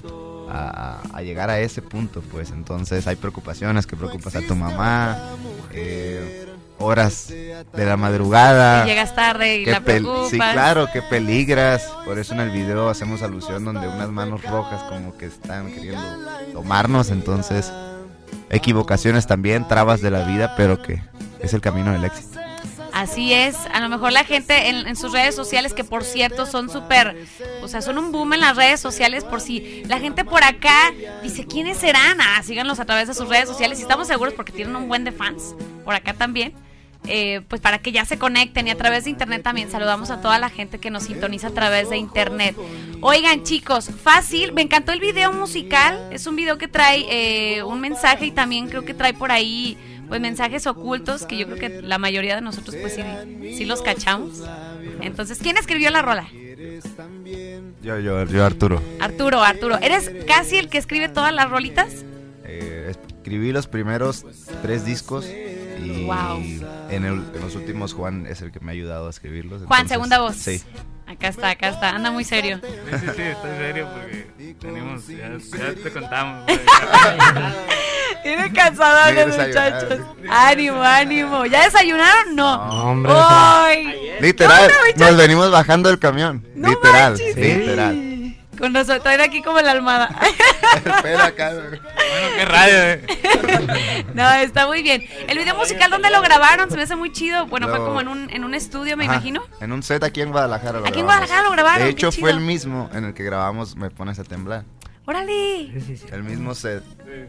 a, a llegar a ese punto, pues entonces hay preocupaciones, que preocupas a tu mamá, eh, horas de la madrugada. Y llegas tarde y la preocupas. Sí, claro, que peligras. Por eso en el video hacemos alusión donde unas manos rojas como que están queriendo tomarnos. Entonces, equivocaciones también, trabas de la vida, pero que es el camino del éxito. Así es, a lo mejor la gente en, en sus redes sociales, que por cierto son súper, o sea, son un boom en las redes sociales, por si la gente por acá dice, ¿quiénes serán? Ah, síganlos a través de sus redes sociales y estamos seguros porque tienen un buen de fans por acá también. Eh, pues para que ya se conecten y a través de internet también saludamos a toda la gente que nos sintoniza a través de internet. Oigan chicos, fácil, me encantó el video musical, es un video que trae eh, un mensaje y también creo que trae por ahí pues mensajes ocultos que yo creo que la mayoría de nosotros pues sí, sí los cachamos. Entonces, ¿quién escribió la rola? Yo, yo, yo, Arturo. Arturo, Arturo, ¿eres casi el que escribe todas las rolitas? Eh, escribí los primeros tres discos y Wow. en, el- en los últimos Juan es el que me ha ayudado a escribirlos. Juan, entonces, segunda voz. Sí. Acá está, acá está, anda muy serio. Sí, sí, sí, está en serio porque tenemos, ya, ya te contamos. Tiene que los muchachos. Ánimo, ánimo. ¿Ya desayunaron? No. hombre. Literal, nos venimos bajando del camión. literal, manches. literal. Con nosotros, traen aquí como la almohada. Espera acá. Bueno, qué radio, eh. No, está muy bien. El video musical, ¿dónde lo grabaron? Se me hace muy chido. Bueno, fue como en un, en un estudio, me Ajá, imagino. En un set aquí en Guadalajara lo Aquí en. Guadalajara lo grabaron, De qué hecho, fue chido. el mismo en el que grabamos Me Pones a Temblar. Órale. El mismo set.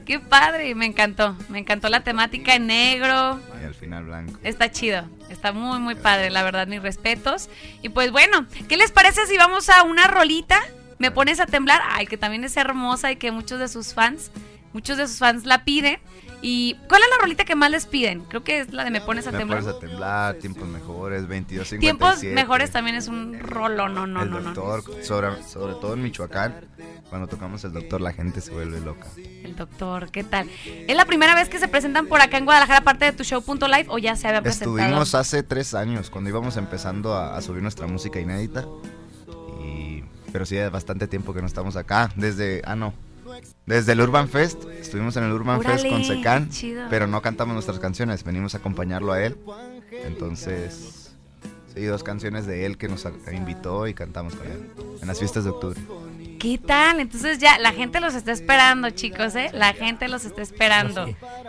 Qué padre, me encantó. Me encantó la temática en negro. Y al final blanco. Está chido, está muy muy padre, la verdad, mis respetos. Y pues bueno, ¿qué les parece si vamos a una rolita? Me pones a temblar, ay, que también es hermosa y que muchos de sus fans, muchos de sus fans la piden. ¿Y cuál es la rolita que más les piden? Creo que es la de Me pones a Me temblar. Pones a Temblar, Tiempos Mejores, 2257. Tiempos mejores también es un rolo, no, no, el no, no. doctor, sobre, sobre todo en Michoacán, cuando tocamos el doctor la gente se vuelve loca. El doctor, ¿qué tal? ¿Es la primera vez que se presentan por acá en Guadalajara, aparte de tu show punto live, o ya se había presentado? Estuvimos hace tres años, cuando íbamos empezando a, a subir nuestra música inédita. Pero sí, hace bastante tiempo que no estamos acá. Desde, ah, no. Desde el Urban Fest, estuvimos en el Urban Fest con Secan, pero no cantamos nuestras canciones, venimos a acompañarlo a él. Entonces, sí, dos canciones de él que nos invitó y cantamos con él en las fiestas de octubre. ¿Qué tal? Entonces ya la gente los está esperando, chicos, ¿eh? La gente los está esperando.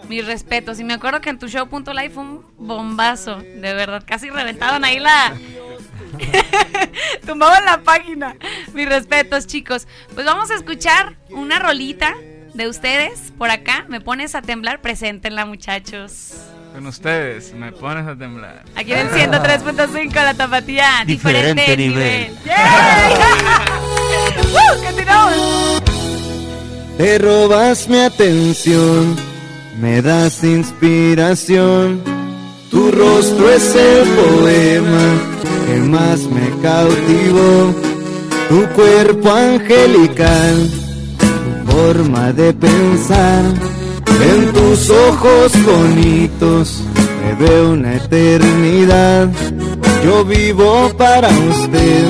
Mis respetos. Y me acuerdo que en tu show punto live fue un bombazo, de verdad. Casi reventaban ahí la... Tumbaban la página. Mis respetos, chicos. Pues vamos a escuchar una rolita de ustedes por acá. Me pones a temblar. Preséntenla, muchachos. Con ustedes, me pones a temblar. Aquí en el 103.5 la tapatía. Diferente, Diferente nivel. nivel. ¡Woo! ¡Continuamos! Te robas mi atención, me das inspiración. Tu rostro es el poema que más me cautivó. Tu cuerpo angelical, tu forma de pensar. En tus ojos bonitos me veo una eternidad. Yo vivo para usted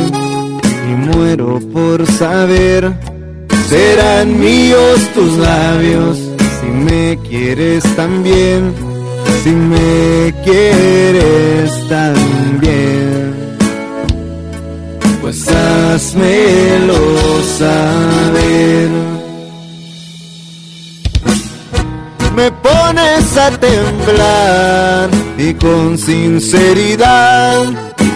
y muero por saber. Serán míos tus labios si me quieres también, si me quieres también. Pues házmelo saber. Me pones a temblar y con sinceridad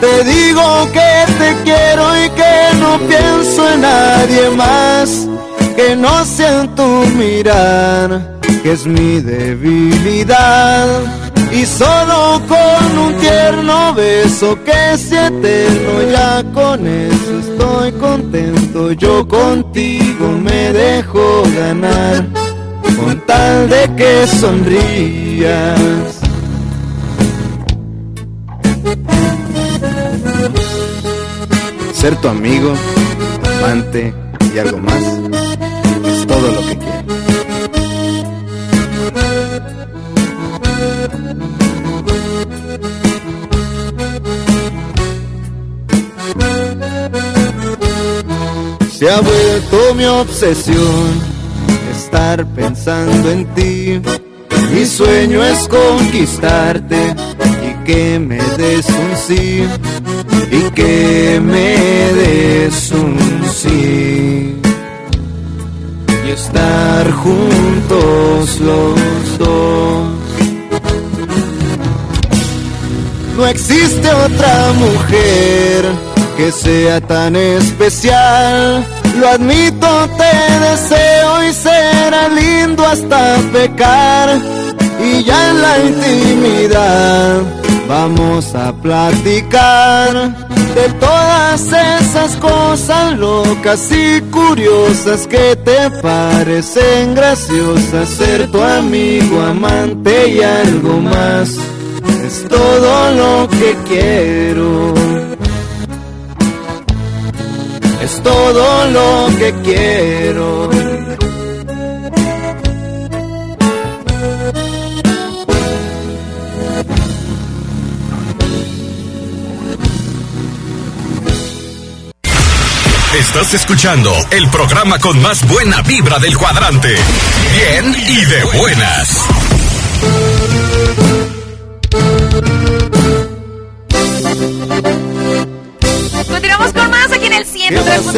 te digo que te quiero y que no pienso en nadie más que no sea en tu mirar, que es mi debilidad. Y solo con un tierno beso que es eterno ya con eso estoy contento. Yo contigo me dejo ganar con tal de que sonrías. Ser tu amigo amante y algo más es todo lo que quiero Se ha vuelto mi obsesión estar pensando en ti. Mi sueño es conquistarte y que me des un sí. Y que me des un sí. Y estar juntos los dos. No existe otra mujer que sea tan especial. Lo admito, te deseo y será lindo hasta pecar. Y ya en la intimidad vamos a platicar de todas esas cosas locas y curiosas que te parecen graciosas. Ser tu amigo, amante y algo más es todo lo que quiero. Todo lo que quiero. Estás escuchando el programa con más buena vibra del cuadrante. Bien y de buenas.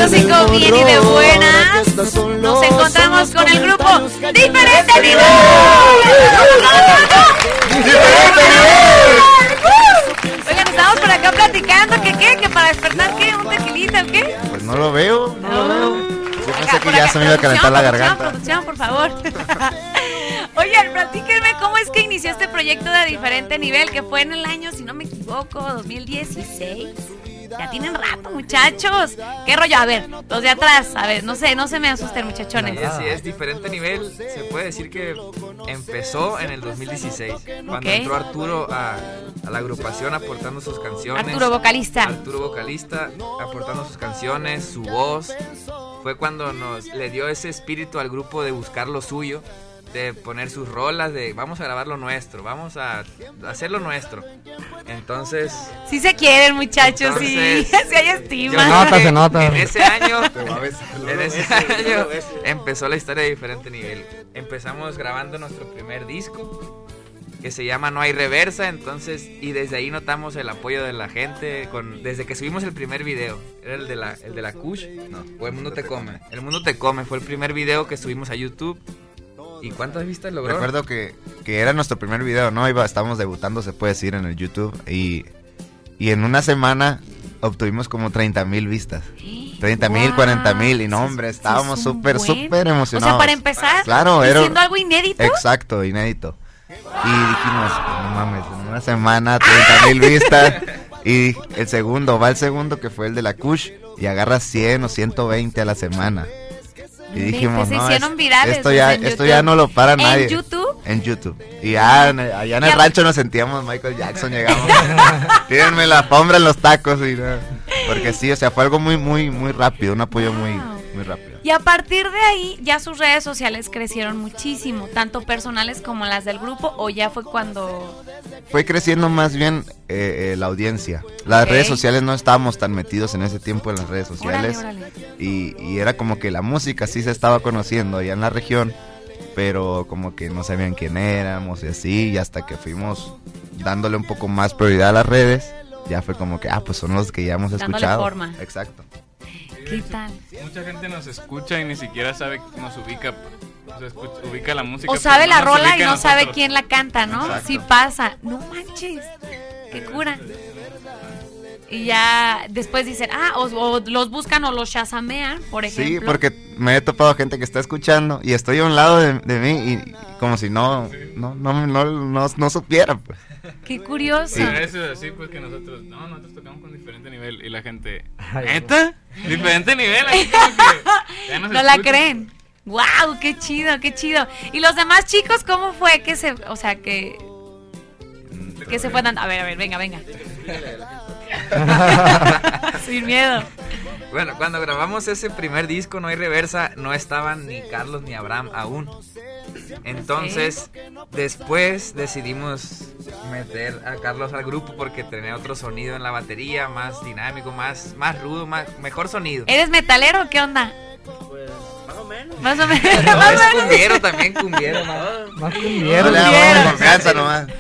103.5 Bien y de buenas. Nos encontramos con el grupo Diferente Nivel. Oigan, estamos por acá platicando que qué, que para despertar qué, un tequilita o qué. Pues no lo veo, no lo veo. Yo pensé que ya acá, se me iba a calentar la garganta. Producción, por favor. Oigan, platíquenme cómo es que inició este proyecto de diferente nivel, que fue en el año, si no me equivoco, 2016. Ya tienen rato, muchachos. ¿Qué rollo? A ver, los de atrás, a ver, no sé, no se me asusten, muchachones. Sí, así es, diferente nivel. Se puede decir que empezó en el 2016, cuando entró Arturo a, a la agrupación aportando sus canciones. Arturo, vocalista. Arturo vocalista, aportando sus canciones, su voz. Fue cuando nos le dio ese espíritu al grupo de buscar lo suyo, de poner sus rolas, de vamos a grabar lo nuestro, vamos a hacer lo nuestro. Entonces, Sí se quieren, muchachos, sí. Hay estima. creo que se nota. En ese año, en ese empezó la historia de diferente nivel. Empezamos grabando nuestro primer disco que se llama No hay reversa, entonces y desde ahí notamos el apoyo de la gente con desde que subimos el primer video, era el de la el de la Kush, no, o El mundo te come. El mundo te come fue el primer video que subimos a YouTube. ¿Y cuántas vistas logró? Recuerdo que, que era nuestro primer video, ¿no? Iba, estábamos debutando, se puede decir, en el YouTube. Y, y en una semana obtuvimos como 30 mil vistas. 30 mil, Wow. 40 mil. Y no, hombre, estábamos es súper, buen. súper emocionados. O sea, para empezar, claro, era algo inédito. Exacto, inédito. Y dijimos, no mames, en una semana 30 mil vistas. Y el segundo, va el segundo que fue el de la Kush y agarra 100 o 120 a la semana. Y dijimos, se no, hicieron es- virales, esto ya, en esto ya no lo para ¿En nadie. YouTube? En YouTube. Y ya, en el- allá en el rancho nos sentíamos Michael Jackson, llegamos. Tírenme la alfombra en los tacos y no. Porque sí, o sea, fue algo muy, muy, muy rápido, un apoyo muy, muy rápido. Y a partir de ahí ya sus redes sociales crecieron muchísimo, tanto personales como las del grupo, o ya fue cuando... Fue creciendo más bien eh, eh, la audiencia. Las redes sociales no estábamos tan metidos en ese tiempo en las redes sociales. Órale, órale. Y, y era como que la música sí se estaba conociendo allá en la región, pero como que no sabían quién éramos y así, y hasta que fuimos dándole un poco más prioridad a las redes, ya fue como que, ah, pues son los que ya hemos Dándole escuchado. forma. Exacto. ¿Qué tal? Mucha gente nos escucha y ni siquiera sabe, nos ubica. Escucha- ubica la música. O sabe la nos rola y no sabe quién la canta, ¿no? Exacto. Sí pasa. No manches. Qué cura. Y ya después dicen, ah, o, o los buscan o los shazamean, por ejemplo. Sí, porque me he topado gente que está escuchando y estoy a un lado de, de mí y como si no, no, no, no, no, no supiera. Pues. Qué curioso. Sí, eso es así, pues que nosotros, no, nosotros tocamos con diferente nivel y la gente, ¿neta? Diferente nivel, aquí como que ya nos No la creen. ¡Wow! ¡Qué chido, qué chido! ¿Y los demás chicos cómo fue que se, o sea, que que se fue dando? A ver, a ver, venga, venga. Sin miedo. Bueno, cuando grabamos ese primer disco, No hay reversa, no estaban ni Carlos ni Abraham aún. Entonces, después decidimos meter a Carlos al grupo porque tenía otro sonido en la batería, más dinámico, más, más rudo, más, mejor sonido. ¿Eres metalero o qué onda? Más o menos. Más o menos. No, más o es menos. cumbiero también, cumbiero, ¿no? Más No le damos confianza nomás.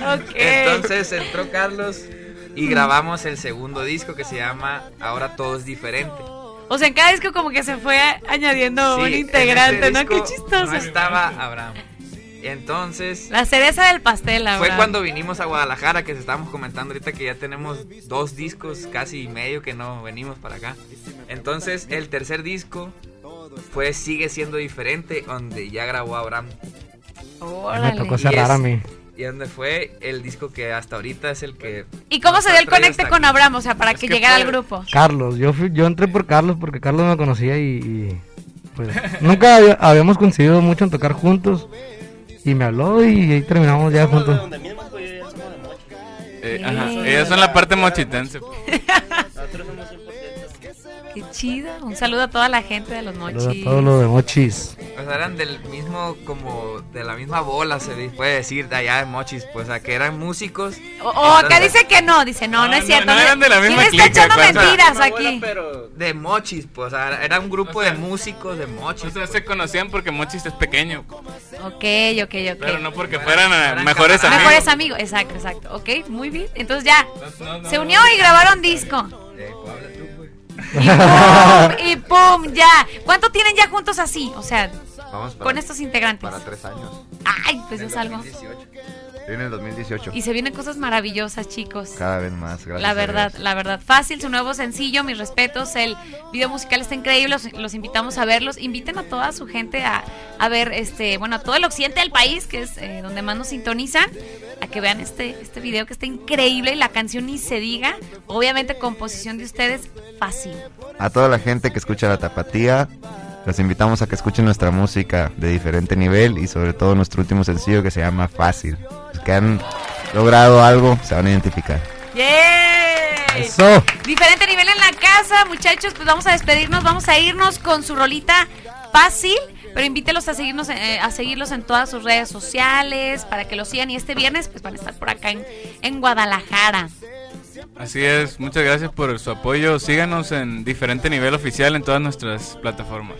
Ok. Entonces entró Carlos y grabamos el segundo disco que se llama Ahora todo es diferente. O sea, en cada disco como que se fue añadiendo Sí, un integrante, ¿no? Qué chistoso. No estaba Abraham. Entonces La cereza del pastel, fue cuando vinimos a Guadalajara que se estábamos comentando ahorita que ya tenemos dos discos casi y medio que no venimos para acá. Entonces el tercer disco fue Sigue siendo diferente donde ya grabó Abraham. Me tocó Y cerrar es- a mí. Y donde fue el disco que hasta ahorita es el que... ¿Y cómo se dio el conecte con aquí. Abraham? O sea, para que, que llegara al grupo. Carlos, yo fui, yo entré por Carlos porque Carlos me conocía y, y, pues nunca había- habíamos coincidido mucho en tocar juntos y me habló y ahí terminamos ya juntos. Eh, ajá, ellos son la parte mochitense. pues. Qué chido. Un saludo a toda la gente de los Saludos a mochis. todos los de Mochis. O sea, eran del mismo, como de la misma bola, se puede decir, de allá de Mochis, pues, o sea, que eran músicos. O, o acá dice que no, dice no, no, es cierto. no eran de la misma ¿Quién está clica, echando pues, o sea, mentiras aquí? De Mochis, pues, o sea, era un grupo de músicos de Mochis. O sea, se conocían porque Mochis es pequeño. Ok, ok, ok. Pero no porque fueran eh, mejores amigos. Mejores amigos, exacto, exacto. Ok, muy bien. Entonces ya, No, no, se no. unió y grabaron disco. pues. Y pum, y pum, ya. ¿Cuánto tienen ya juntos así? O sea, Vamos para- con estos integrantes. Para tres años. Ay, pues es algo. Viene el 2018. Y se vienen cosas maravillosas, chicos. Cada vez más, gracias. La verdad, la verdad. Fácil, su nuevo sencillo, mis respetos. El video musical está increíble, los, los invitamos a verlos. Inviten a toda su gente a, a ver, este, bueno, a todo el occidente del país, que es eh, donde más nos sintonizan, a que vean este, este video que está increíble y la canción ni se diga. Obviamente, composición de ustedes, fácil. A toda la gente que escucha la tapatía, los invitamos a que escuchen nuestra música de diferente nivel y sobre todo nuestro último sencillo que se llama Fácil. Que han logrado algo se van a identificar. ¡Yeah! Eso. Diferente nivel en la casa, muchachos. Pues vamos a despedirnos, vamos a irnos con su rolita fácil. Pero invítelos a seguirnos, eh, a seguirlos en todas sus redes sociales para que los sigan. Y este viernes, pues van a estar por acá en, en Guadalajara. Así es, muchas gracias por su apoyo. Síganos en diferente nivel oficial en todas nuestras plataformas.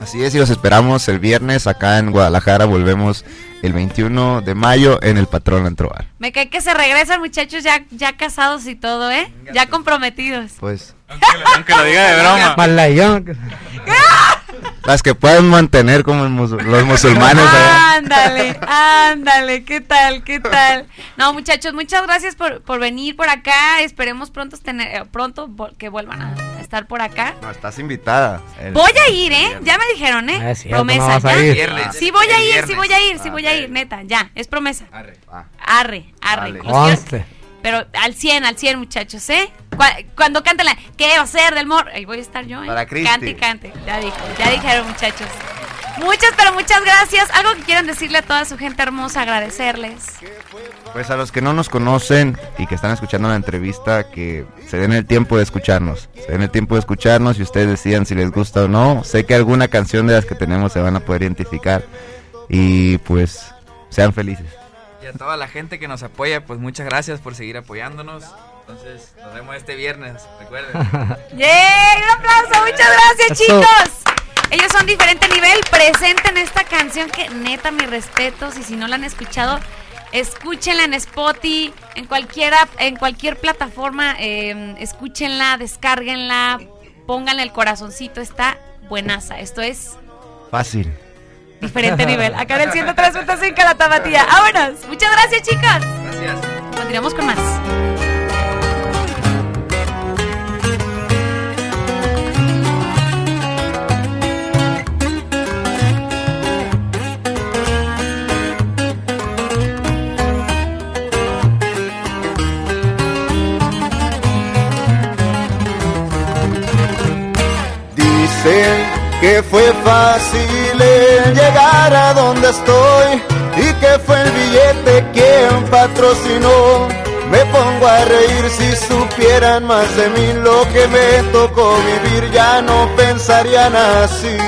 Así es, y los esperamos el viernes acá en Guadalajara. Volvemos el 21 de mayo en el Patrón Antrobar. Me cae que se regresan, muchachos, ya, ya casados y todo, ¿eh? Ya comprometidos. Pues Aunque lo diga de broma. Malayón. las que pueden mantener como los musulmanes. ¿eh? Ándale, ándale, ¿qué tal? ¿Qué tal? No, muchachos, muchas gracias por, por venir por acá. Esperemos pronto tener, eh, pronto que vuelvan a estar por acá. No, estás invitada. El- Voy a ir, ¿eh? Ya me dijeron, Ah, ¿eh? cierto, promesa, no ¿ya? Sí voy a ir, sí viernes. voy a ir, sí Ah, voy a ir, neta, ya, es promesa. Arre. Arre, arre. Quiero- Conste. pero al 100, al 100, muchachos, ¿eh? Cu- Cuando canten la ¿Qué va a ser del mor? Ahí voy a estar yo, ¿eh? Para Cristi. Cante y cante. Ya dijo, ya dijeron, muchachos. Muchas, pero muchas gracias. Algo que quieran decirle a toda su gente hermosa, agradecerles. Pues a los que no nos conocen y que están escuchando la entrevista, que se den el tiempo de escucharnos. Se den el tiempo de escucharnos y ustedes decidan si les gusta o no. Sé que alguna canción de las que tenemos se van a poder identificar. Y pues sean felices. Y a toda la gente que nos apoya, pues muchas gracias por seguir apoyándonos. Entonces, nos vemos este viernes, recuerden. ¡Yay! ¡Un aplauso! ¡Muchas gracias, Eso. chicos! Ellos son diferente nivel. Presenten esta canción que neta, mis respetos. Y si no la han escuchado, escúchenla en Spotify, en cualquiera, en cualquier plataforma. eh, escúchenla, descárguenla, pónganle el corazoncito. Está buenaza. Esto es Fácil. diferente nivel. Acá en el 103.5 la tapatía. ¡Vámonos! Muchas gracias, chicos. Gracias. Continuamos con más. Dicen que fue fácil el llegar a donde estoy y que fue el billete quien patrocinó. Me pongo a reír si supieran más de mí lo que me tocó vivir, ya no pensarían así.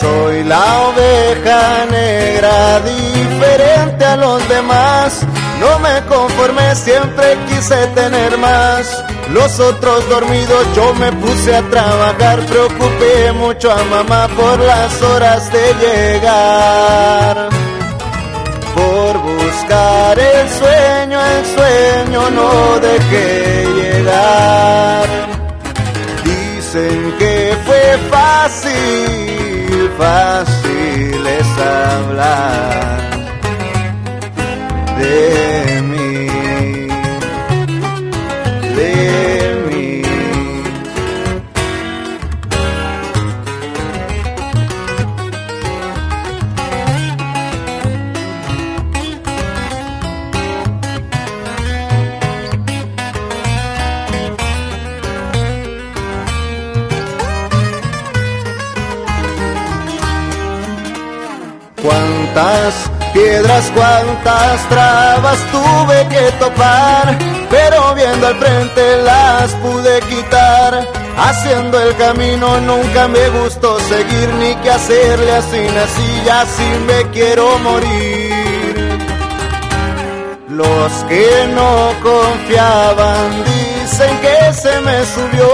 Soy la oveja negra, diferente a los demás. No me conformé, siempre quise tener más. Los otros dormidos, yo me puse a trabajar. Preocupé mucho a mamá por las horas de llegar. Por buscar el sueño, el sueño no dejé llegar. Dicen que fue fácil, fácil es hablar Cuántas piedras, cuántas trabas tuve que topar, pero viendo al frente las pude quitar. Haciendo el camino nunca me gustó seguir ni qué hacerle así nací, ya así me quiero morir. Los que no confiaban dicen que se me subió.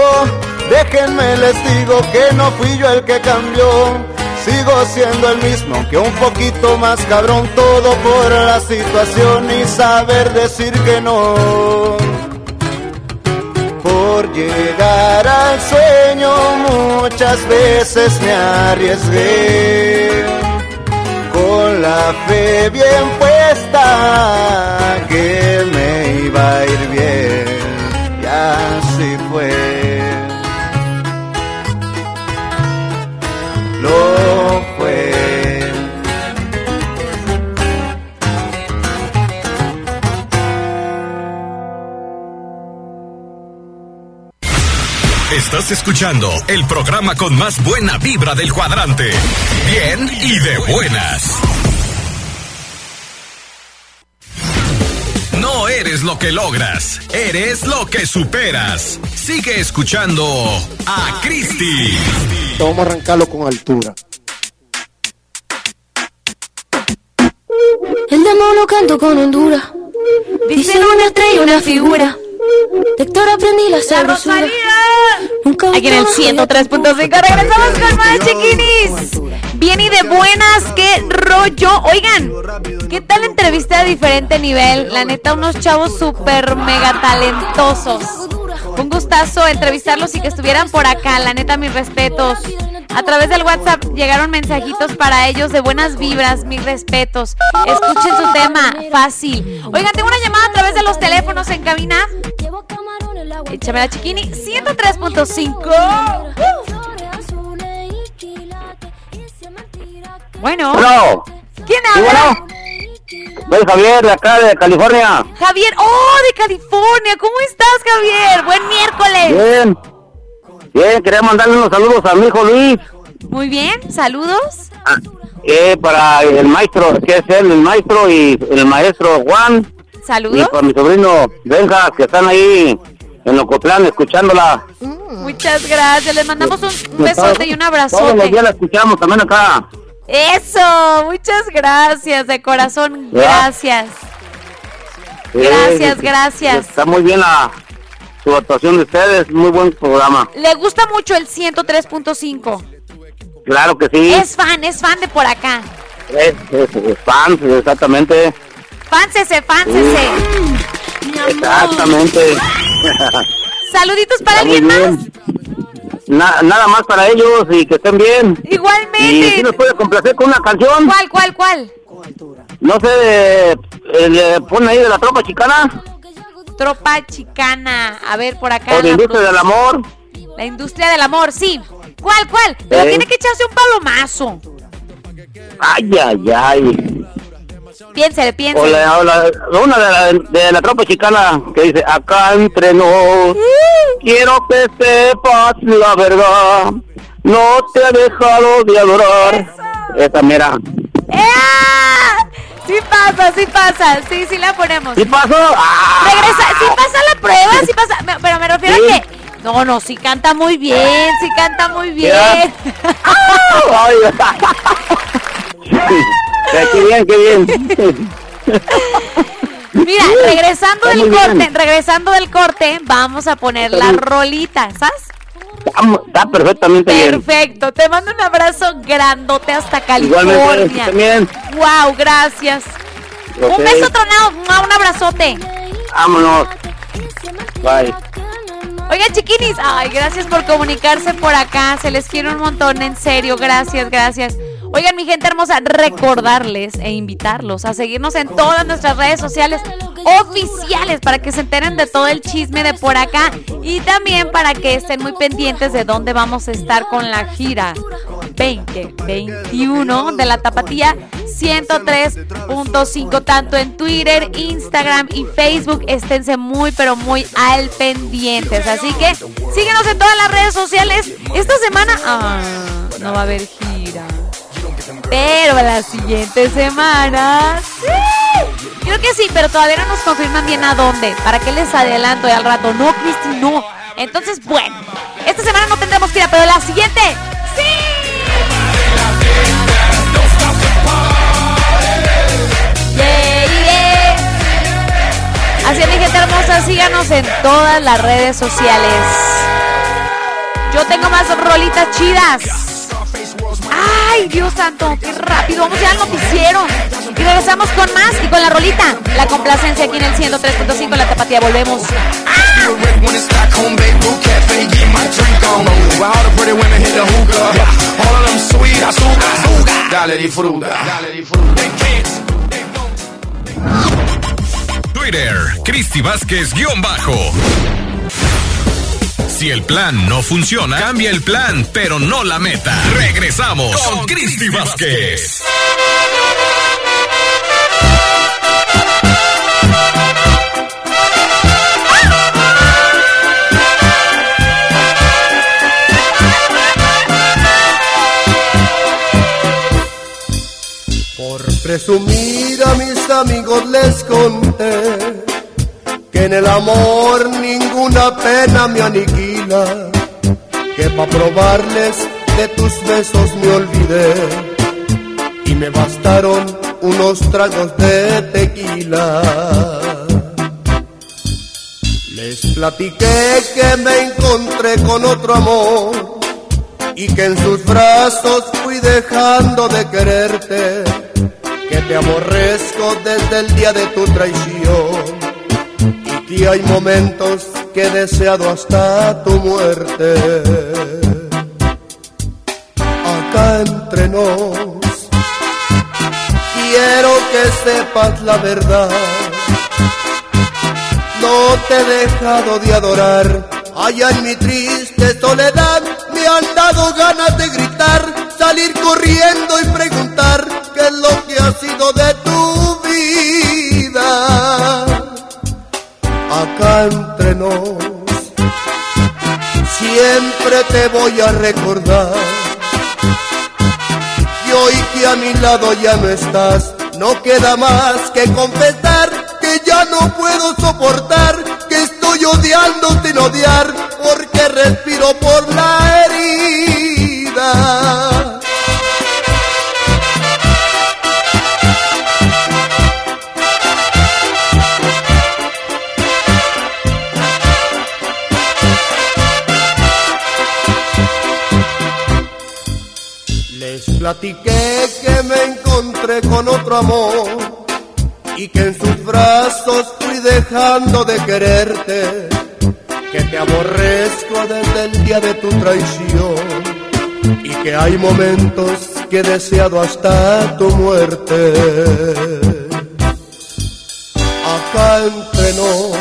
Déjenme les digo que no fui yo el que cambió. Sigo siendo el mismo, aunque un poquito más cabrón, todo por la situación y saber decir que no. Por llegar al sueño muchas veces me arriesgué. Con la fe bien puesta que me iba a ir bien, y así fue. Estás escuchando el programa con más buena vibra del cuadrante. Bien y de buenas. Eres lo que logras, eres lo que superas. Sigue escuchando a Cristi. Vamos a arrancarlo con altura. El demonio canto con Honduras. Dicen una estrella, una figura. De Héctor aprendí la sabrosura. Nunca Aquí en el 103.5 regresamos con más chiquinis. Bien y de buenas, qué rollo. Oigan, ¿qué tal entrevista de diferente nivel? La neta, unos chavos súper mega talentosos. Un gustazo entrevistarlos y que estuvieran por acá. La neta, mis respetos. A través del WhatsApp llegaron mensajitos para ellos de buenas vibras, mis respetos. Escuchen su tema, fácil. Oigan, tengo una llamada a través de los teléfonos en cabina. Échame la chiquini, 103.5. Bueno. Bueno. ¿Quién habla? bueno. Soy Javier de acá de California. Javier, oh, de California. ¿Cómo estás, Javier? Buen miércoles. Bien. Bien, quería mandarle unos saludos a mi hijo Luis. Muy bien, saludos. Eh, para el maestro, que es él, el maestro y el maestro Juan. Y Saludos. para mi sobrino Benja, que están ahí en Locotlán escuchándola. Muchas gracias. Les mandamos un besote y un Todos los abrazote. días la escuchamos también acá. Eso, muchas gracias de corazón. Gracias. Gracias, Eh, gracias. Está muy bien la, su actuación de ustedes, muy buen programa. Le gusta mucho el 103.5. Claro que sí. Es fan, es fan de por acá. Es, es- es fan, exactamente. Fánsese, fánsese. Exactamente. Saluditos para Está alguien más. Na- nada más para ellos y que estén bien. Igualmente. Y si nos puede complacer con una canción. ¿Cuál, cuál, cuál? No sé, eh, le pone ahí de la tropa chicana Tropa chicana. A ver, por acá. o de la industria del amor. La industria del amor, sí. ¿Cuál, cuál? Pero Eh. tiene que echarse un palomazo. Ay, ay, ay. Piénsele, piénsele. o la- una de la, de la tropa chicana que dice, acá entre nos, quiero que sepas la verdad, no te he dejado de adorar. Esa mira. ¡Ah! Sí pasa, sí pasa. Sí, sí la ponemos. ¿Sí pasó? ¡Ah! Regresa, sí pasa la prueba, sí pasa. me- Pero me refiero Sí. a que. No, no, sí canta muy bien, sí canta muy bien. qué bien, qué bien. Mira, regresando Está del muy bien. corte, regresando del corte, vamos a poner la rolita, ¿sabes? Está, perfectamente bien. Perfecto, te mando un abrazo grandote hasta California. también. Wow, gracias. Ok. Un beso tronado, un abrazote. Vámonos. Bye. Oigan, chiquinis, ay, gracias por comunicarse por acá. Se les quiere un montón, en serio. Gracias, gracias. Oigan, mi gente hermosa, recordarles e invitarlos a seguirnos en todas nuestras redes sociales oficiales para que se enteren de todo el chisme de por acá y también para que estén muy pendientes de dónde vamos a estar con la gira 2021 de la Tapatía 103.5 tanto en Twitter, Instagram y Facebook. Esténse muy pero muy al pendientes. Así que síguenos en todas las redes sociales. Esta semana ah, no va a haber gira. Pero la siguiente semana sí. Creo que sí, pero todavía no nos confirman bien a dónde. ¿Para qué les adelanto de al rato? No, Cristi, no. Entonces, bueno, esta semana no tendremos gira, pero la siguiente yeah. Así es, mi gente hermosa, síganos en todas las redes sociales. Yo tengo más rolitas chidas. Ay, Dios santo, qué rápido. Vamos ya al noticiero. Y regresamos con más y con la rolita. La complacencia aquí en el 103.5 La Tapatía. Volvemos. Dale disfruta. Dale Twitter, Cristi Vázquez guion bajo. Si el plan no funciona, cambia el plan, pero no la meta. Regresamos con Cristi Vázquez. Por presumir a mis amigos les conté que en el amor ninguna pena me aniquila, que pa' probarles de tus besos me olvidé y me bastaron unos tragos de tequila. Les platiqué que me encontré con otro amor y que en sus brazos fui dejando de quererte, que te aborrezco desde el día de tu traición y hay momentos que he deseado hasta tu muerte. Acá entre nos, quiero que sepas la verdad. No te he dejado de adorar, allá en mi triste soledad me han dado ganas de gritar, salir corriendo y preguntar qué es lo que ha sido de tu vida. Entre nos, siempre te voy a recordar. Y hoy que a mi lado ya no estás, no queda más que confesar que ya no puedo soportar, que estoy odiándote sin odiar, porque respiro por la herida. Platiqué que me encontré con otro amor y que en sus brazos fui dejando de quererte, que te aborrezco desde el día de tu traición y que hay momentos que he deseado hasta tu muerte. acá entre nos.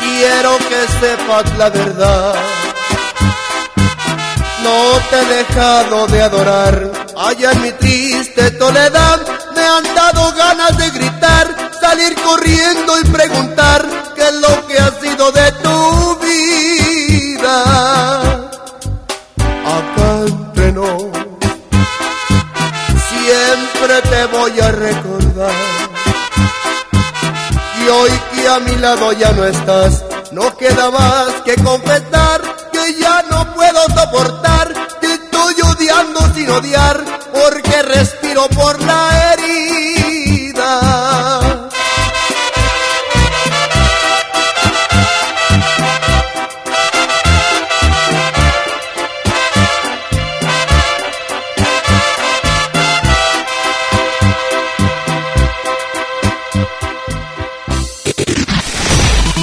Quiero que sepas la verdad. No te he dejado de adorar. Allá en mi triste soledad me han dado ganas de gritar, salir corriendo y preguntar qué es lo que ha sido de tu vida. Acá entre siempre te voy a recordar. Y hoy que a mi lado ya no estás, no queda más que confesar ya no puedo soportar. Te estoy odiando sin odiar, porque respiro por la herida.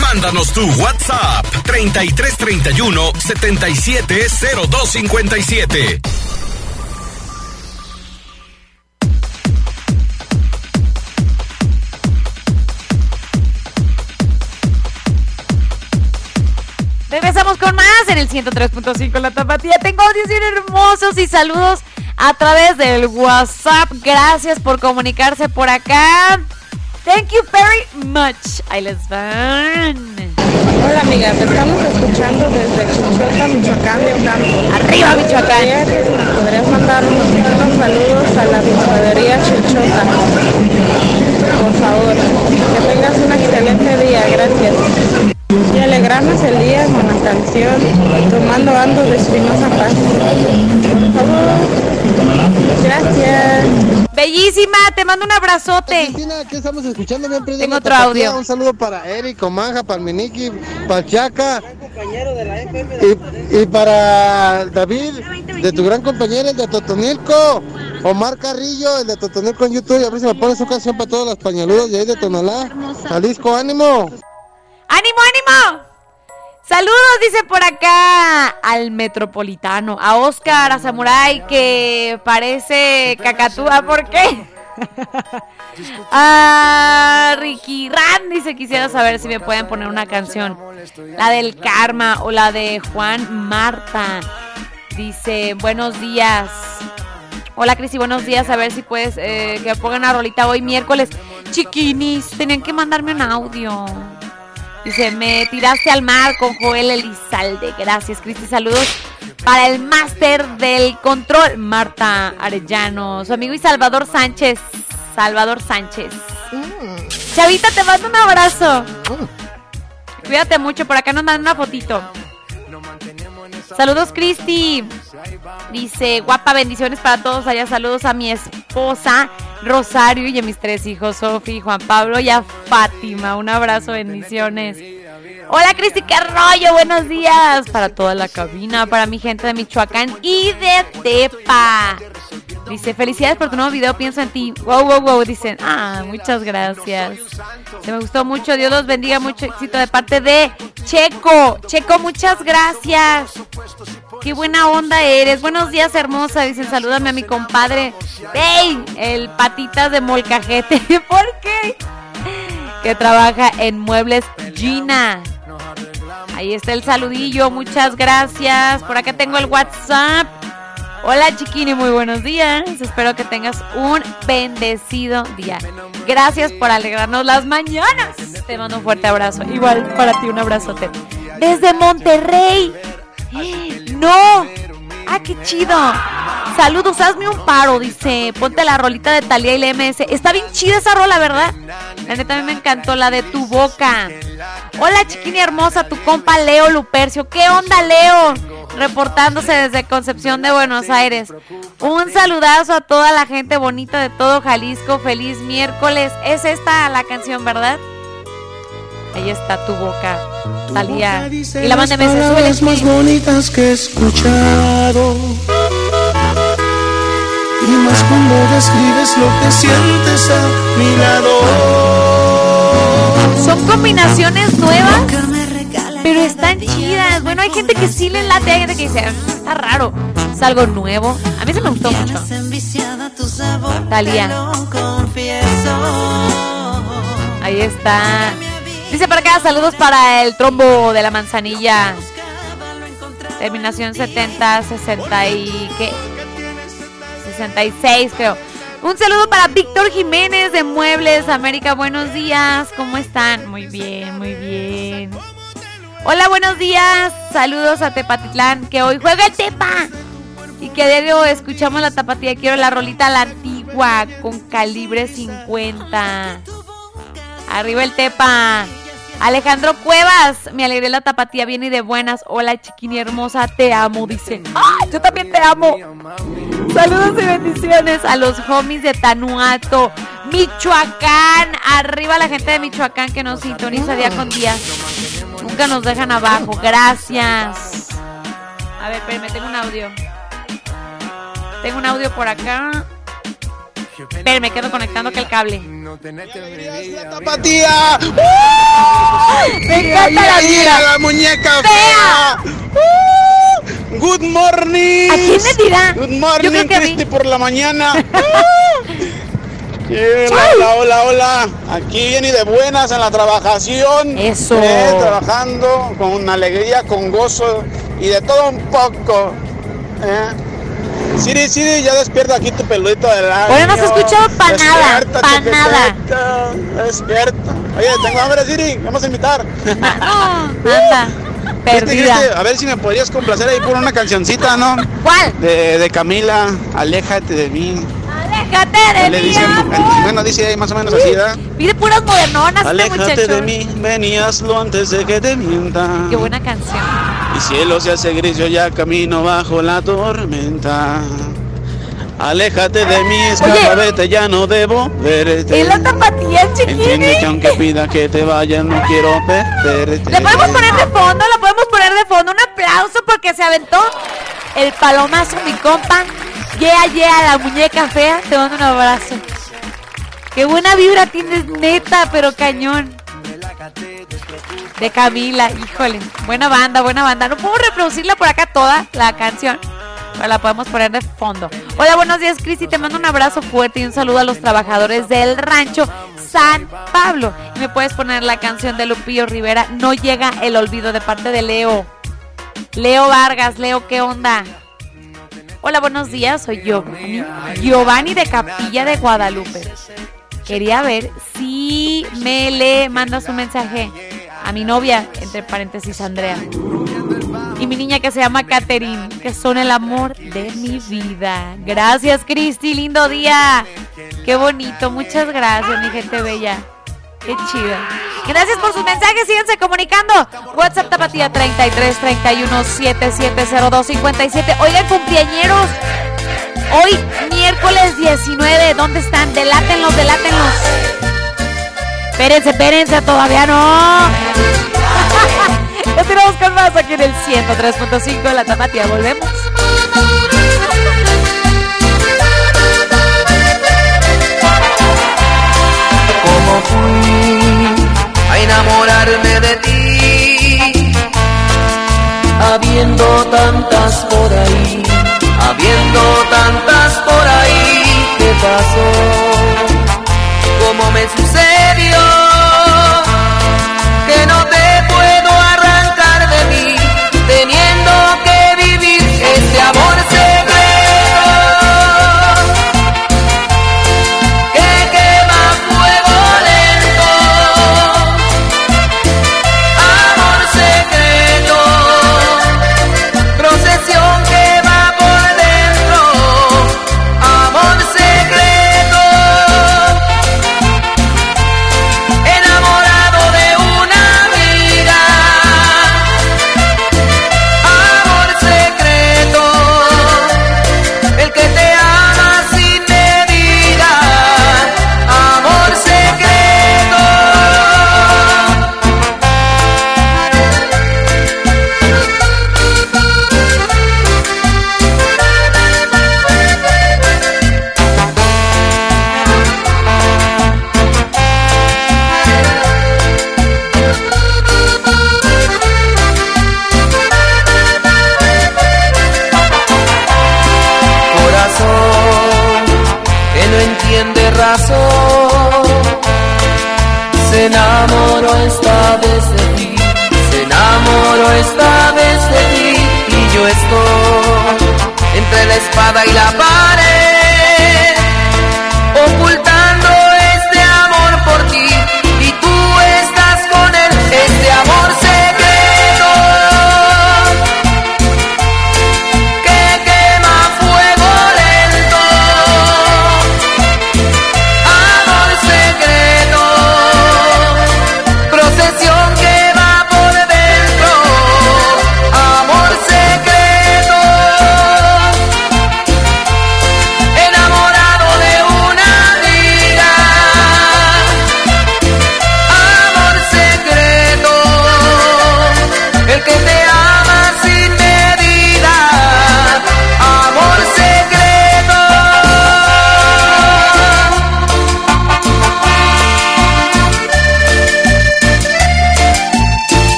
Mándanos tu WhatsApp 3331 770257. Regresamos con más en el 103.5 La Tapatía. Tengo audios bien hermosos y saludos a través del WhatsApp. Gracias por comunicarse por acá. Thank you very much. Ahí les van. Hola amiga, te estamos escuchando desde Chuchota, Michoacán de Ocampo. Arriba, Michoacán. Podrías mandar unos, unos saludos a la pizzadería Chuchota. Por favor, que tengas un excelente día, gracias. Y alegrarnos el día con la canción Tomando Ando de Espinosa Paz. Bellísima, te mando un abrazote. ¿Qué estamos escuchando? Bien Tengo otro tapatía. audio. Un saludo para Eric, Omanja, para el Miniki, para el Chaca. Y, y para David, de tu gran compañero, el de Totonilco. Omar Carrillo, el de Totonilco en YouTube. A ver si me pones una canción para todos los pañaludos de ahí de Tonalá. Jalisco, ánimo. ¡Ánimo, ánimo! Saludos, dice por acá al metropolitano, a Oscar, a Samurai, que parece cacatúa, ¿por qué? a Ricky Ran dice, quisiera saber si me pueden poner una canción, la del Karma o la de Juan Marta. Dice, buenos días. Hola Cristi, buenos días. A ver si puedes eh, que pongan una rolita hoy miércoles. Chiquinis, tenían que mandarme un audio. Dice, me tiraste al mar con Joel Elizalde. Gracias, Cristi. Saludos para el máster del control, Marta Arellano. Su amigo y Salvador Sánchez. Salvador Sánchez. Chavita, te mando un abrazo. Cuídate mucho. Por acá nos mandan una fotito. Saludos, Cristi. Dice, guapa, bendiciones para todos allá. Saludos a mi esposa, Rosario, y a mis tres hijos, Sofi, Juan Pablo y a Fátima. Un abrazo, bendiciones. Hola, Cristi, qué rollo. Buenos días para toda la cabina, para mi gente de Michoacán y de Tepa. Dice, felicidades por tu nuevo video, pienso en ti. Wow, wow, wow. Dicen, ah, muchas gracias. Se me gustó mucho. Dios los bendiga, mucho éxito de parte de Checo. Checo, muchas gracias. Qué buena onda eres. Buenos días, hermosa. Dicen, salúdame a mi compadre. ¡Ey! El patitas de molcajete. ¿Por qué? Que trabaja en Muebles Gina. Ahí está el saludillo. Muchas gracias. Por acá tengo el WhatsApp. Hola chiquini, muy buenos días. Espero que tengas un bendecido día. Gracias por alegrarnos las mañanas. Te mando un fuerte abrazo. Igual para ti un abrazote. Desde Monterrey. No. Ah, qué chido. Saludos, hazme un paro, dice. Ponte la rolita de Talía y la MS. Está bien chida esa rola, ¿verdad? La neta a mí me encantó la de tu boca. Hola, chiquini hermosa, tu compa Leo Lupercio. ¿Qué onda, Leo? Reportándose desde Concepción de Buenos Aires. Un saludazo a toda la gente bonita de todo Jalisco. Feliz miércoles. Es esta la canción, ¿verdad? Ahí está tu boca, Talía. Y la banda súbele, palabras más bonitas que he escuchado. Y más cuando describes lo que sientes a mi lado. Son combinaciones nuevas, pero están chidas. Bueno, hay gente que sí le late, hay gente que dice, "Mm, está raro. Es algo nuevo. A mí se me gustó mucho. Talía. Ahí está. Dice para acá, saludos para el trombo de la manzanilla. Terminación 70, 60 y qué? 66 creo. Un saludo para Víctor Jiménez de Muebles América. Buenos días. ¿Cómo están? Muy bien, muy bien. Hola, buenos días. Saludos a Tepatitlán, que hoy juega el Tepa. Y que a escuchamos la tapatía. Quiero la rolita la antigua con calibre 50. Arriba el Tepa. Alejandro Cuevas, me alegré la tapatía bien y de buenas. Hola chiquini hermosa, te amo, dice. ¡Ay, yo también te amo! Saludos y bendiciones a los homies de Tanuato, Michoacán. Arriba la gente de Michoacán que nos sintoniza día con día. Nunca nos dejan abajo. Gracias. A ver, espérenme, tengo un audio. Tengo un audio por acá. Espérenme, me quedo conectando que el cable. ¡Tapatía! Me encanta la Mira la muñeca fea. ¡Uh! Good morning. ¿A quién le dirá? Good Yo morning, creo que por la mañana. Sí, hola, hola, hola. Aquí viene de buenas en la trabajación. Eso. Eh, trabajando con alegría, con gozo y de todo un poco. Eh. Siri, Siri, ya despierta aquí tu peludito del año. Oye, no se escuchó pa' nada, Despierta, pa' chiquitita, nada. Despierta. Oye, tengo hambre, Siri. Vamos a invitar. Anda, Cristi, perdida. Cristi, a ver si me podrías complacer ahí por una cancioncita, ¿no? ¿Cuál? De, de Camila, Aléjate de mí. Aléjate de Le mí, bueno, dice ahí más o menos así, ¿verdad? Pide puras modernonas este Aléjate de mí, ven y hazlo antes de que te mienta. Qué buena canción. Mi cielo se hace gris, yo ya camino bajo la tormenta. Aléjate de mí, escapa, vete, ya no debo verte. Es la tapatía, Entiende chiquini. que aunque pida que te vayas, no quiero perderte. Le podemos poner de fondo, la podemos poner de fondo. Un aplauso porque se aventó el palomazo, mi compa. Yeah, yeah, la muñeca fea. Te mando un abrazo. Qué buena vibra tienes, neta, pero cañón. De Camila, híjole. Buena banda, buena banda. No puedo reproducirla por acá toda la canción. Pero la podemos poner de fondo. Hola, buenos días, Cristi. Te mando un abrazo fuerte y un saludo a los trabajadores del rancho San Pablo. Y me puedes poner la canción de Lupillo Rivera. No llega el olvido de parte de Leo. Leo Vargas, Leo, ¿qué onda? Hola, buenos días. Soy Giovanni. Giovanni de Capilla de Guadalupe. Quería ver si me le mandas un mensaje a mi novia, entre paréntesis Andrea. Y mi niña que se llama Catherine, que son el amor de mi vida. Gracias, Cristi, lindo día. Qué bonito, muchas gracias, mi gente bella. Qué chida. Gracias por sus mensajes, síganse comunicando. WhatsApp Tapatía 33 31 7702 57. Oigan, cumpleañeros. Hoy, miércoles 19, ¿dónde están? Delátenlos, delátenlos. Espérense, espérense, todavía no. Tenemos con más aquí en el 103.5 de la Tapatía. Volvemos. Fui a enamorarme de ti, habiendo tantas por ahí, habiendo tantas por ahí, ¿qué pasó? ¿Cómo me sucedió?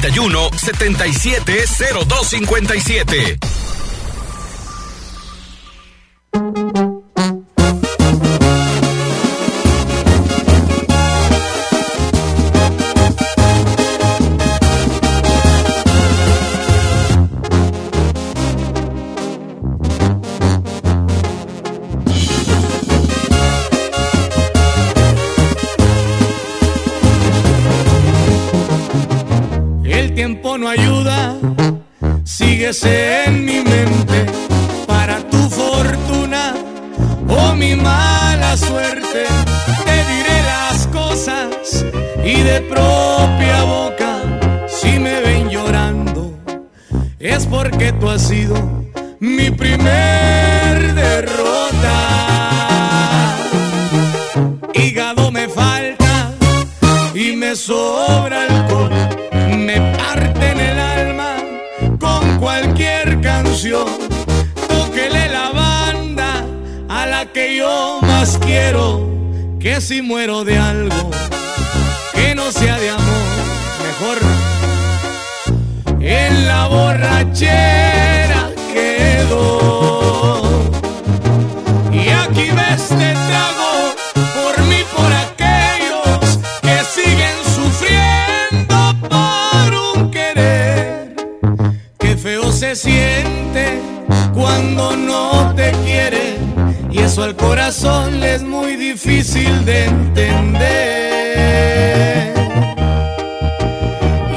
3331 770257. El tiempo no ayuda, síguese en mi mente para tu fortuna o mi mala suerte. Te diré las cosas y de propia boca, si me ven llorando, es porque tú has sido mi primer derrota. Hígado me falta y me sobra alcohol, me canción. Tóquele la banda a la que yo más quiero, que si muero de algo, que no sea de amor, mejor en la borrachera quedó. Eso al corazón le es muy difícil de entender.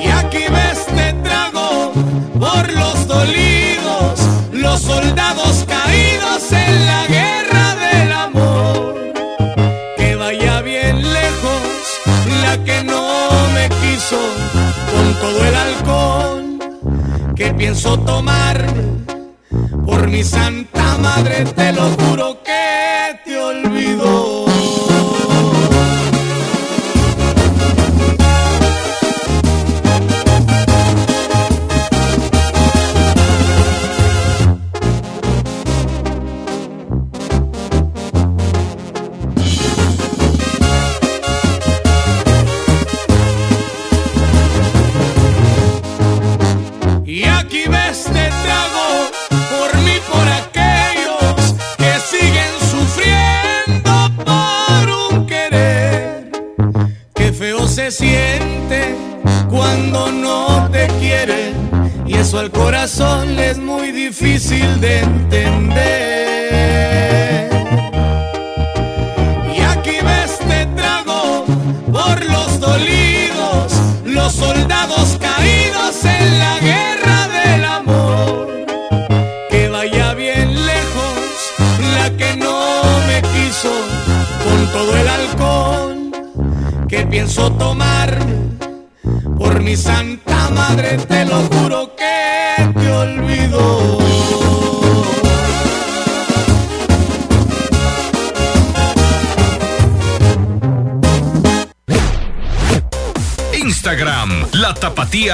Y aquí ves te trago por los dolidos, los soldados caídos en la guerra del amor. Que vaya bien lejos la que no me quiso con todo el alcohol que pienso tomarme. Por mi santa madre te lo juro que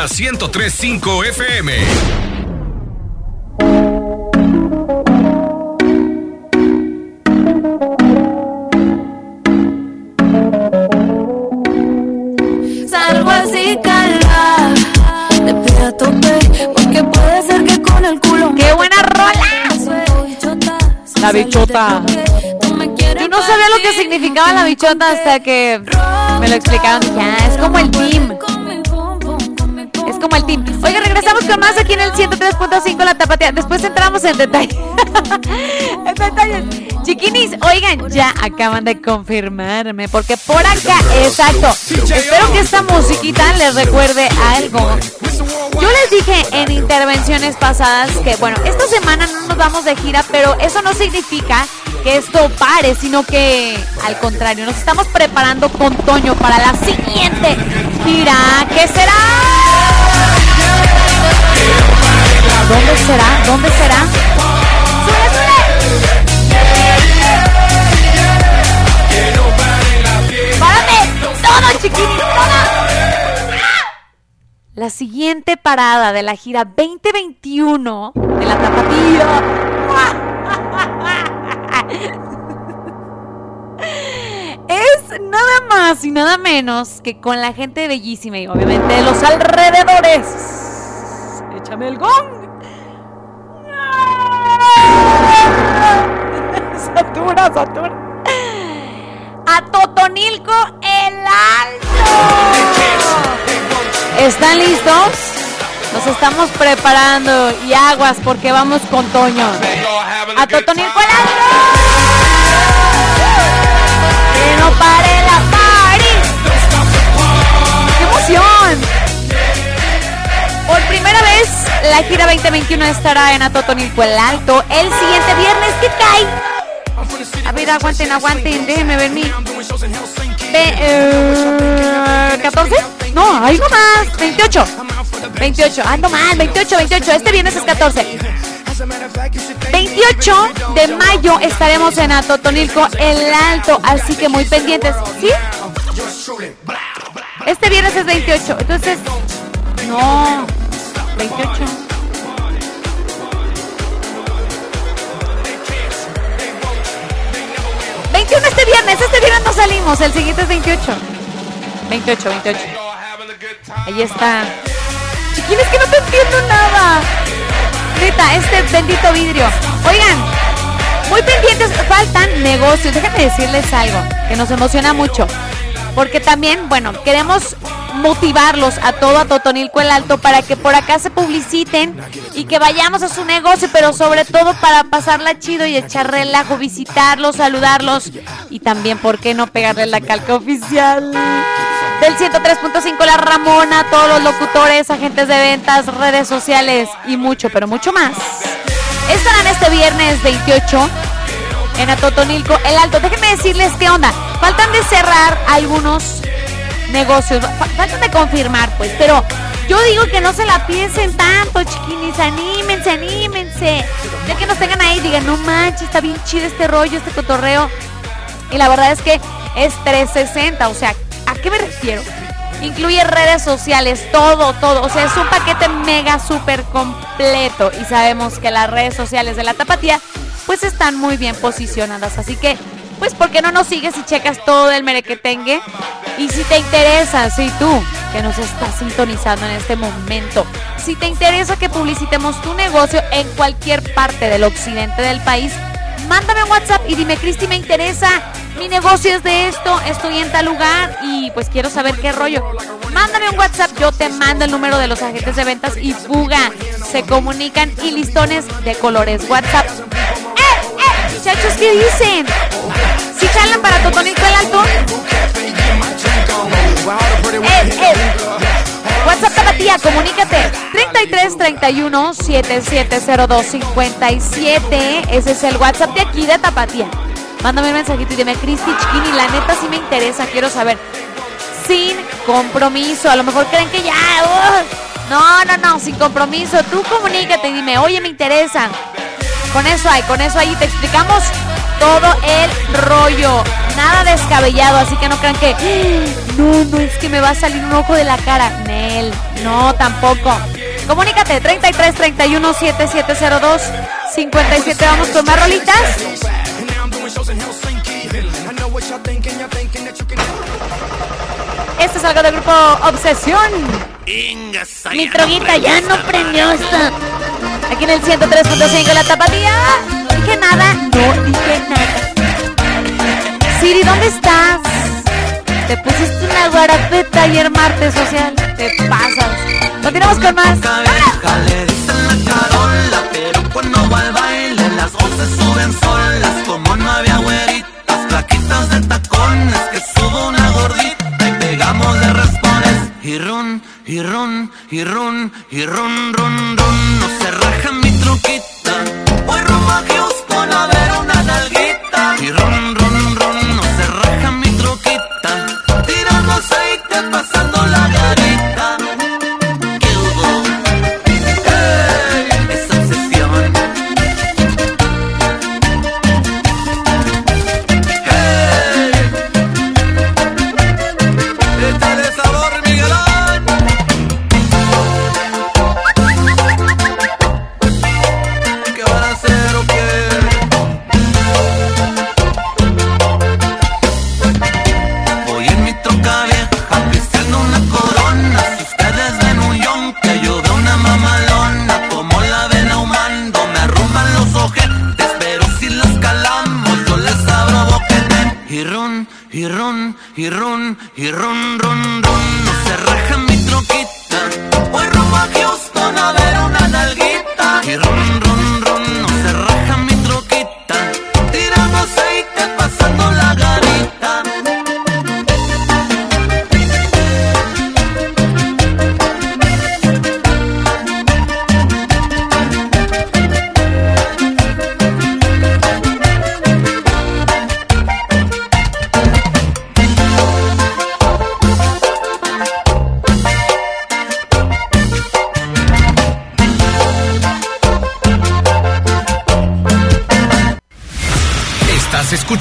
Tapatía 1035 FM. Salgo así, calma, de pie a tope, porque puede ser que con el culo. ¡Qué buena rola! La bichota. Yo no sabía lo que significaba la bichota hasta que me lo explicaron. Ya, es como el team. Como el team. Oiga, regresamos con más aquí en el 103.5 La Tapatía. Después entramos en detalle. en detalles. Chiquinis, oigan, ya acaban de confirmarme. Porque por acá, exacto. Espero que esta musiquita les recuerde algo. Yo les dije en intervenciones pasadas que, bueno, esta semana no nos vamos de gira, pero eso no significa que esto pare, sino que al contrario, nos estamos preparando con Toño para la siguiente gira. ¿Qué será? ¿Dónde será? ¿Dónde será? ¡Sube, sube! ¡Párate! ¡Todo, chiquini! ¡Todo! La siguiente parada de la gira 2021 de la Tapatía. Es nada más y nada menos que con la gente bellísima y obviamente de los alrededores. Échame el gong. Satura, satura. A Totonilco el Alto. ¿Están listos? Nos estamos preparando y aguas porque vamos con Toño. A Totonilco el Alto. La gira 2021 estará en Atotonilco el Alto el siguiente viernes que cae. A ver, aguanten, aguanten, déjenme ver mi. Ve- eh, ¿14? No, algo más. 28. 28. Ando mal. 28, 28. Este viernes es 14. 28 de mayo estaremos en Atotonilco el Alto, así que muy pendientes. ¿Sí? Este viernes es 28, entonces no 28. ¡21 este viernes! Este viernes no salimos, el siguiente es 28. 28, 28. Ahí está. Chiquines, que no te entiendo nada. Neta, este bendito vidrio. Oigan, muy pendientes, faltan negocios. Déjenme decirles algo que nos emociona mucho. Porque también, bueno, queremos motivarlos a todo a Totonilco el Alto para que por acá se publiciten y que vayamos a su negocio, pero sobre todo para pasarla chido y echar relajo, visitarlos, saludarlos y también, ¿por qué no pegarle la calca oficial? Del 103.5 La Ramona, todos los locutores, agentes de ventas, redes sociales y mucho, pero mucho más. Estarán este viernes 28 en Atotonilco el Alto. Déjenme decirles qué onda. Faltan de cerrar algunos negocios. Fa- Faltan de confirmar, pues. Pero yo digo que no se la piensen tanto, chiquinis. Anímense, anímense. Ya que nos tengan ahí, digan, no manches, está bien chido este rollo, este cotorreo. Y la verdad es que es 360. O sea, ¿a qué me refiero? Incluye redes sociales, todo, todo. O sea, es un paquete mega súper completo. Y sabemos que las redes sociales de la tapatía, pues están muy bien posicionadas. Así que, pues, ¿por qué no nos sigues y checas todo el merequetengue? Y si te interesa, si tú, que nos estás sintonizando en este momento, si te interesa que publicitemos tu negocio en cualquier parte del occidente del país, mándame un WhatsApp y dime, Cristi, me interesa, mi negocio es de esto, estoy en tal lugar y pues quiero saber qué rollo. Mándame un WhatsApp, yo te mando el número de los agentes de ventas y fuga. Se comunican y listones de colores. WhatsApp. Muchachos, ¿qué dicen? ¿Si jalan para Totonico el Alto? ¡Eh, eh! WhatsApp Tapatía, comunícate. 33 31 7702 57. Ese es el WhatsApp de aquí de Tapatía. Mándame un mensajito y dime, Cristi Chiquini, la neta sí me interesa, quiero saber. Sin compromiso, a lo mejor creen que ya. uh, no, no, no, sin compromiso. Tú comunícate y dime, oye, me interesa. Con eso hay, con eso ahí te explicamos todo el rollo. Nada descabellado, así que no crean que. "Ah, No, no, es que me va a salir un ojo de la cara. Nel, no, tampoco. Comunícate, 33 31 7702 57. Vamos con más rolitas. Este es algo del grupo Obsesión. Mi troguita ya no prendió esta. Aquí en el 103.5 la tapatía. Dije nada, no dije nada. Siri, ¿dónde estás? Te pusiste una guarapeta ayer martes social. Te pasas. Continuamos con más. Le dicen la carola, pero cuando va al baile las once suben solas. Como no había güeritas, plaquitas de tacones, que subo una gordita y pegamos de raspones. Y run, y run, y run, y run, run, run. Se raja mi truquita. Voy rumbo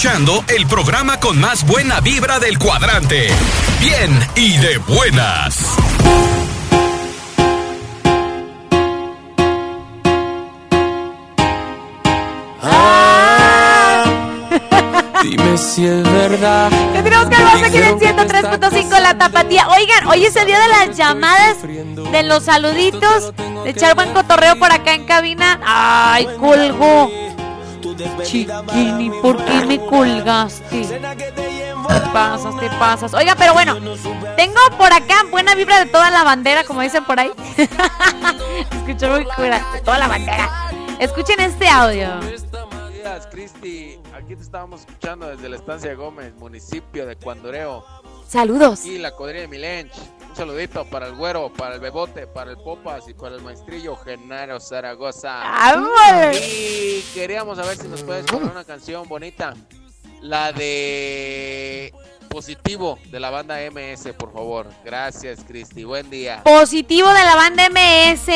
escuchando el programa con más buena vibra del cuadrante. Bien y de buenas. Dime si es verdad. Que tenemos que vamos aquí en el 103.5 La Tapatía. Oigan, hoy es el día de las llamadas, de los saluditos, de echar buen cotorreo por acá en cabina. Ay, colgó. Chiquini, ¿por qué me colgaste? Te pasas, te pasas. Oiga, pero bueno, tengo por acá buena vibra de toda la bandera, como dicen por ahí. Escucho muy cura, de toda la bandera. Escuchen este audio. Buenos días, Cristi. Aquí te estábamos escuchando desde la estancia Gómez, municipio de Cuandoreo. Saludos. Aquí la cuadrilla de Milench. Un saludito para el güero, para el bebote, para el popas y para el maestrillo Genaro Zaragoza. ¡Amor! Y queríamos saber si nos puedes poner una canción bonita. La de Positivo de la banda MS, por favor. Gracias, Cristi. Buen día. Positivo de la banda MS.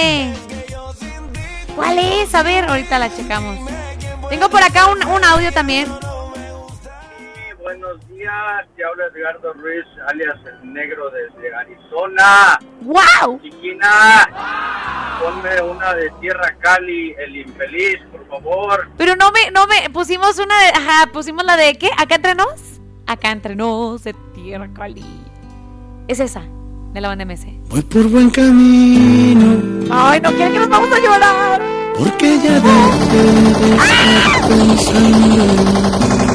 ¿Cuál es? A ver, ahorita la checamos. Tengo por acá un, un audio también. Buenos días, te habla Edgardo Ruiz, alias el negro desde Arizona. ¡Wow! Chiquina, ponme una de Tierra Cali, el infeliz, por favor. Pero no me, no me, pusimos una de, ajá, pusimos la de ¿qué? ¿Acá entre nos? Acá entre nos, de Tierra Cali. Es esa, de la banda MS. Voy por buen camino, Ay, no quieren que nos vamos a llorar. porque ya dejé de estar pensando.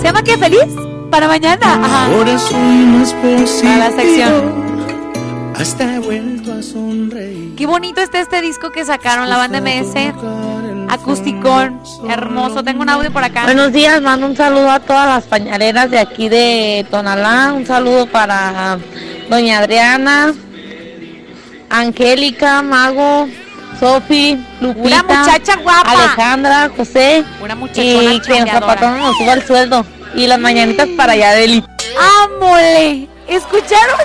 ¿Se llama qué? ¿Feliz? Para mañana. Ajá. Ahora soy más positivo. A la sección. Hasta he vuelto a sonreír. Qué bonito está este disco que sacaron la banda MS. Acusticón, hermoso. Tengo un audio por acá. Buenos días, mando un saludo a todas las pañaleras de aquí de Tonalá. Un saludo para doña Adriana, Angélica, Mago, Sofi, Lupita, Una muchacha guapa. Alejandra, José. Una muchachona Y que nuestra chambeadora. patrona nos suba el sueldo. Y las mañanitas para Yadeli. ¡Ámole! ¿Escucharon?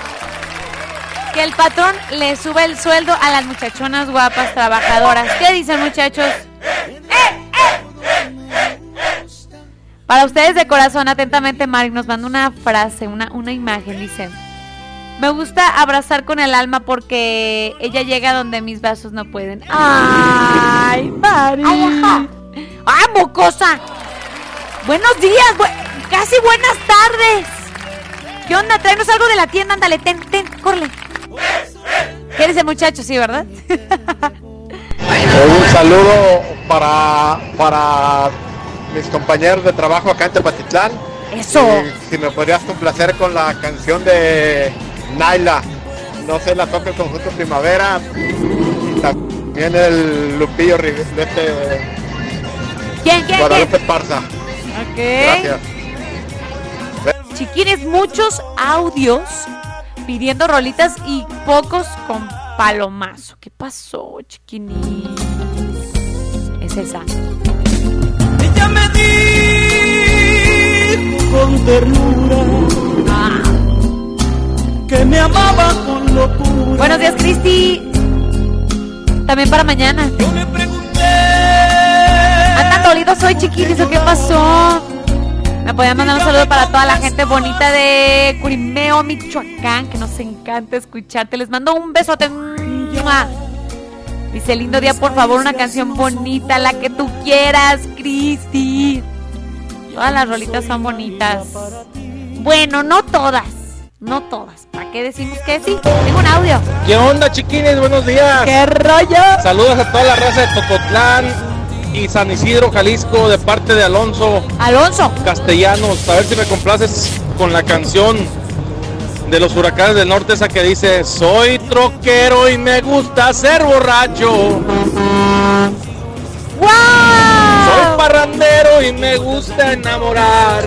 Que el patrón le sube el sueldo a las muchachonas guapas trabajadoras. ¿Qué dicen, muchachos? Para ustedes de corazón, atentamente, Mari nos manda una frase, una, una imagen. Dice: Me gusta abrazar con el alma porque ella llega donde mis brazos no pueden. ¡Ay, Mari! ¡Ay, ajá! ¡Ah, mocosa! Buenos días, bu- casi buenas tardes. ¿Qué onda? Tráenos algo de la tienda, ándale, ten, ten, córrele. ¿Qué dice muchacho? Sí, ¿verdad? Un saludo para, para mis compañeros de trabajo acá en Tepatitlán. Eso. Y si me podrías complacer con la canción de Naila, no se la toca el conjunto Primavera. Y también el Lupillo de este ¿Quién, quién, Guadalupe Esparza. Ok. Gracias. Chiquines, muchos audios pidiendo rolitas y pocos con palomazo. ¿Qué pasó, chiquinis? Es esa. Ella me dijo con ternura que me amaba con locura. Buenos días, Cristi. También para mañana. Andan dolidos hoy, chiquinis, ¿o qué pasó? Me podían mandar un saludo para toda la gente bonita de Curimeo, Michoacán, que nos encanta escucharte. Les mando un besote. Dice, lindo día, por favor, una canción bonita, la que tú quieras, Cristi. Todas las rolitas son bonitas. Bueno, no todas. No todas. ¿Para qué decimos que sí? Tengo un audio. ¿Qué onda, chiquines? Buenos días. ¿Qué rollo? Saludos a toda la raza de Tototlán y San Isidro, Jalisco, de parte de Alonso. Alonso. Castellanos. A ver si me complaces con la canción de los huracanes del norte, esa que dice: Soy troquero y me gusta ser borracho. Soy parrandero y me gusta enamorar.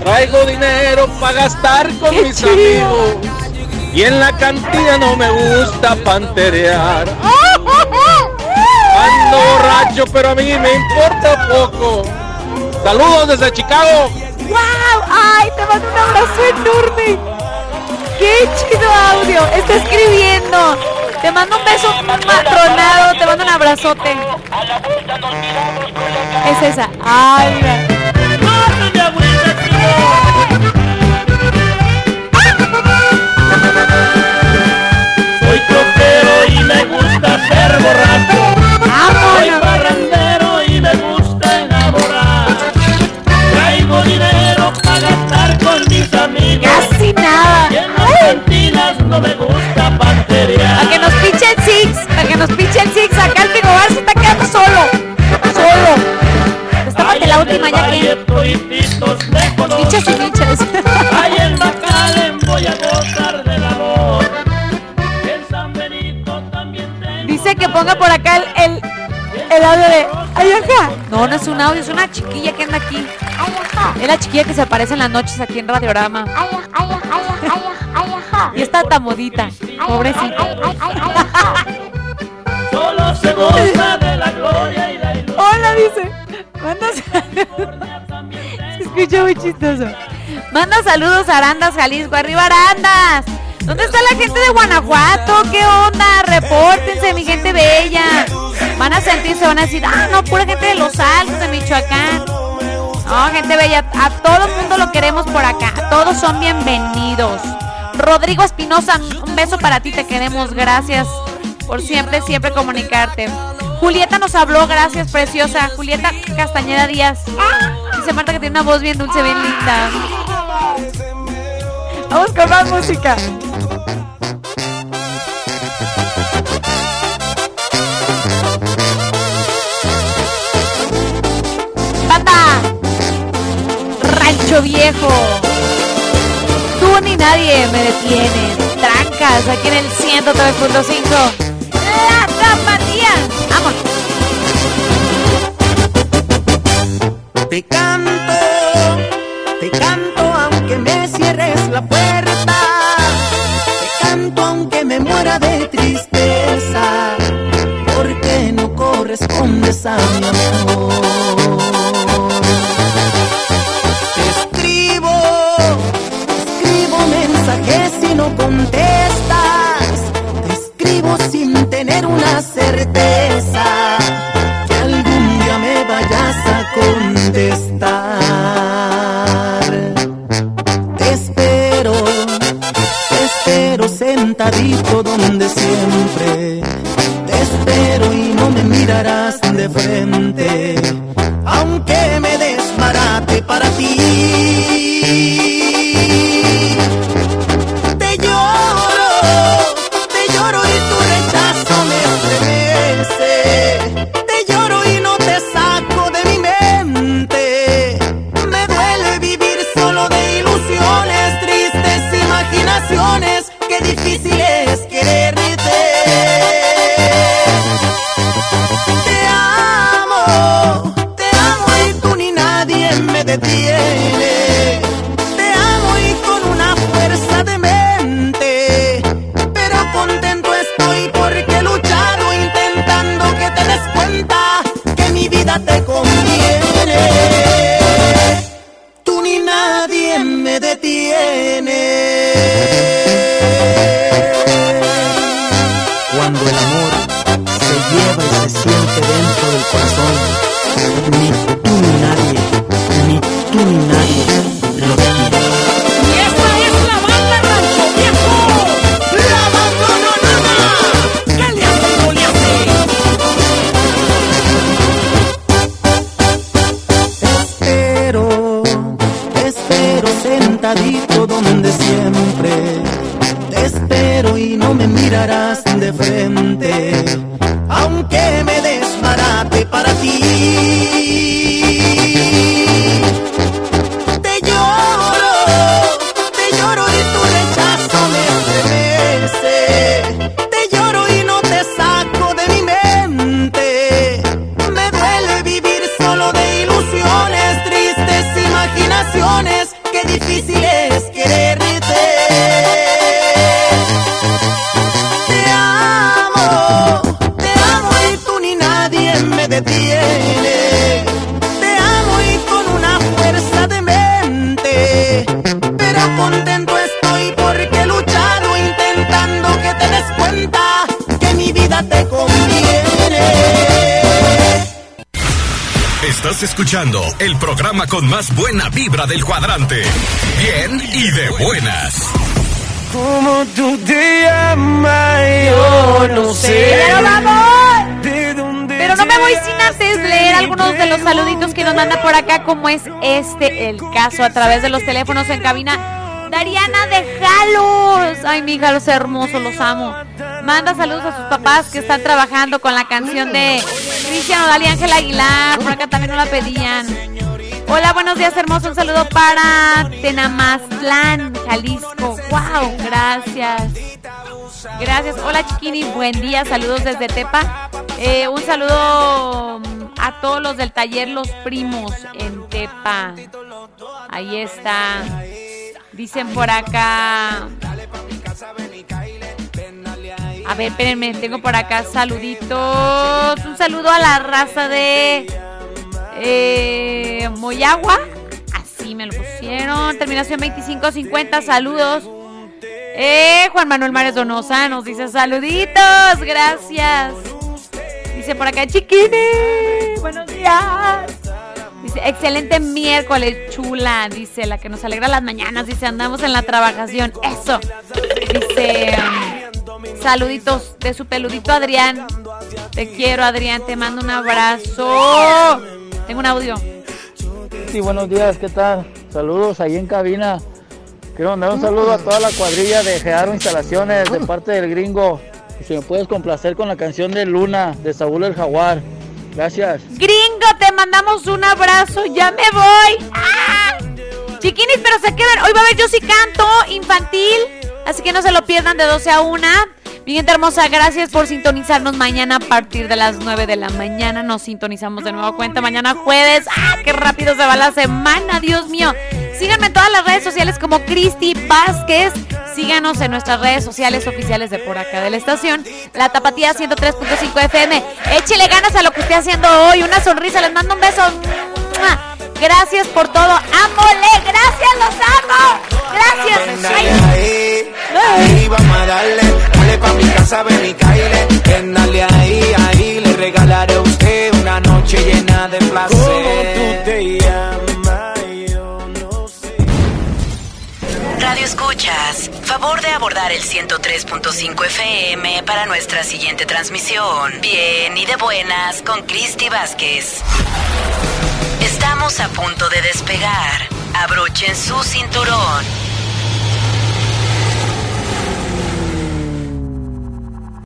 Traigo dinero para gastar con ¡Qué mis chido! amigos. Y en la cantina no me gusta panterear. Ando borracho, pero a mí me importa poco. Saludos desde Chicago. ¡Wow! ¡Ay, te mando un abrazo enorme! ¡Qué chido audio! Está escribiendo. Te mando un beso matronado, te mando un abrazote. Es esa. ¡Ay! Soy troquero y me gusta ser borracho. Soy barrandero y me gusta enamorar. Traigo dinero para gastar con mis amigos. Casi nada. Y en las cantinas no me gusta. Para que nos pinche el Six, para que nos pinche el Six. Acá el Pigobar se está quedando solo. Solo. Destápate la última ya que. Pinches y pinches. Ahí en Macalén voy a gozar del amor. En San Benito también Dice que ponga por acá el, el, el audio de. ¡Ay, ajá! No, no es un audio, es una chiquilla que anda aquí. Es la chiquilla que se aparece en las noches aquí en Radiorama. Y está tamodita. Pobrecita. Solo se goza de la gloria y la ilusión. Hola, dice. Manda Se escucha muy chistoso. Manda saludos a Arandas, Jalisco. ¡Arriba, Arandas! ¿Dónde está la gente de Guanajuato? ¿Qué onda? Repórtense, mi gente bella. Van a sentirse, van a decir, ah, no, pura gente de Los Altos, de Michoacán. No, gente bella, a todo el mundo lo queremos por acá. Todos son bienvenidos. Rodrigo Espinosa, un beso para ti, te queremos. Gracias por siempre, siempre comunicarte. Julieta nos habló, gracias, preciosa. Julieta Castañeda Díaz. Dice Marta que tiene una voz bien dulce, bien linda. Vamos con más música. Banda Rancho Viejo. Tú ni nadie me detiene. Trancas aquí en el 103.5. La zapatía. Vamos. Estás escuchando el programa con más buena vibra del cuadrante. Bien y de buenas. Como tú te llamas, yo no sé. ¡Pero vamos! Pero no me voy sin antes leer algunos de los saluditos que nos manda por acá, como es este el caso a través de los teléfonos en cabina. Dariana de Jalos. Ay, mi Jalos hermoso, los amo. Manda saludos a sus papás que están trabajando con la canción de Cristiano Dali Ángel Aguilar. Por acá también nos la pedían. Hola, buenos días, hermoso. Un saludo para Tenamaztlán, Jalisco. Wow, gracias. Gracias. Hola, chiquini. Buen día. Saludos desde Tepa. Eh, un saludo mm, a todos los del taller Los Primos en Tepa. Ahí está. Dicen por acá. A ver, espérenme, tengo por acá saluditos. Un saludo a la raza de eh, Moyagua. Así me lo pusieron. Terminación 2550. Saludos. Eh, Juan Manuel Mares Donosa nos dice saluditos. Gracias. Dice por acá, chiquini. Buenos días. Dice, excelente miércoles, chula. Dice, la que nos alegra las mañanas. Dice, andamos en la trabajación. Eso. Dice, um, saluditos de su peludito Adrián. Te quiero, Adrián. Te mando un abrazo. Tengo un audio. Sí, buenos días, ¿qué tal? Saludos ahí en cabina. Quiero mandar un saludo a toda la cuadrilla de Gearo Instalaciones de parte del gringo. Y si me puedes complacer con la canción de Luna de Saúl el Jaguar. Gracias. Gringo, te mandamos un abrazo. Ya me voy. ¡Ah! Chiquinis, pero se quedan. Hoy va a haber Yo sí canto infantil. Así que no se lo pierdan de 12 a 1. Mi gente hermosa, gracias por sintonizarnos mañana a partir de las 9 de la mañana. Nos sintonizamos de nuevo cuenta mañana jueves. ¡Ah, qué rápido se va la semana! Dios mío. Síganme en todas las redes sociales como Cristi Vázquez. Síganos en nuestras redes sociales oficiales de por acá de la estación. La Tapatía 103.5 FM. Échele ganas a lo que esté haciendo hoy. Una sonrisa. Les mando un beso. Gracias por todo. ¡Amole! ¡Gracias! ¡Los amo! ¡Gracias! Dale Ay. ahí, ahí vamos a darle, dale pa' mi casa, ven y caile, dale ahí, ahí, le regalaré a usted una noche llena de placer. tú te llamas? Radio Escuchas, favor de abordar el 103.5 FM para nuestra siguiente transmisión. Bien y de buenas con Cristi Vázquez. Estamos a punto de despegar. Abrochen su cinturón.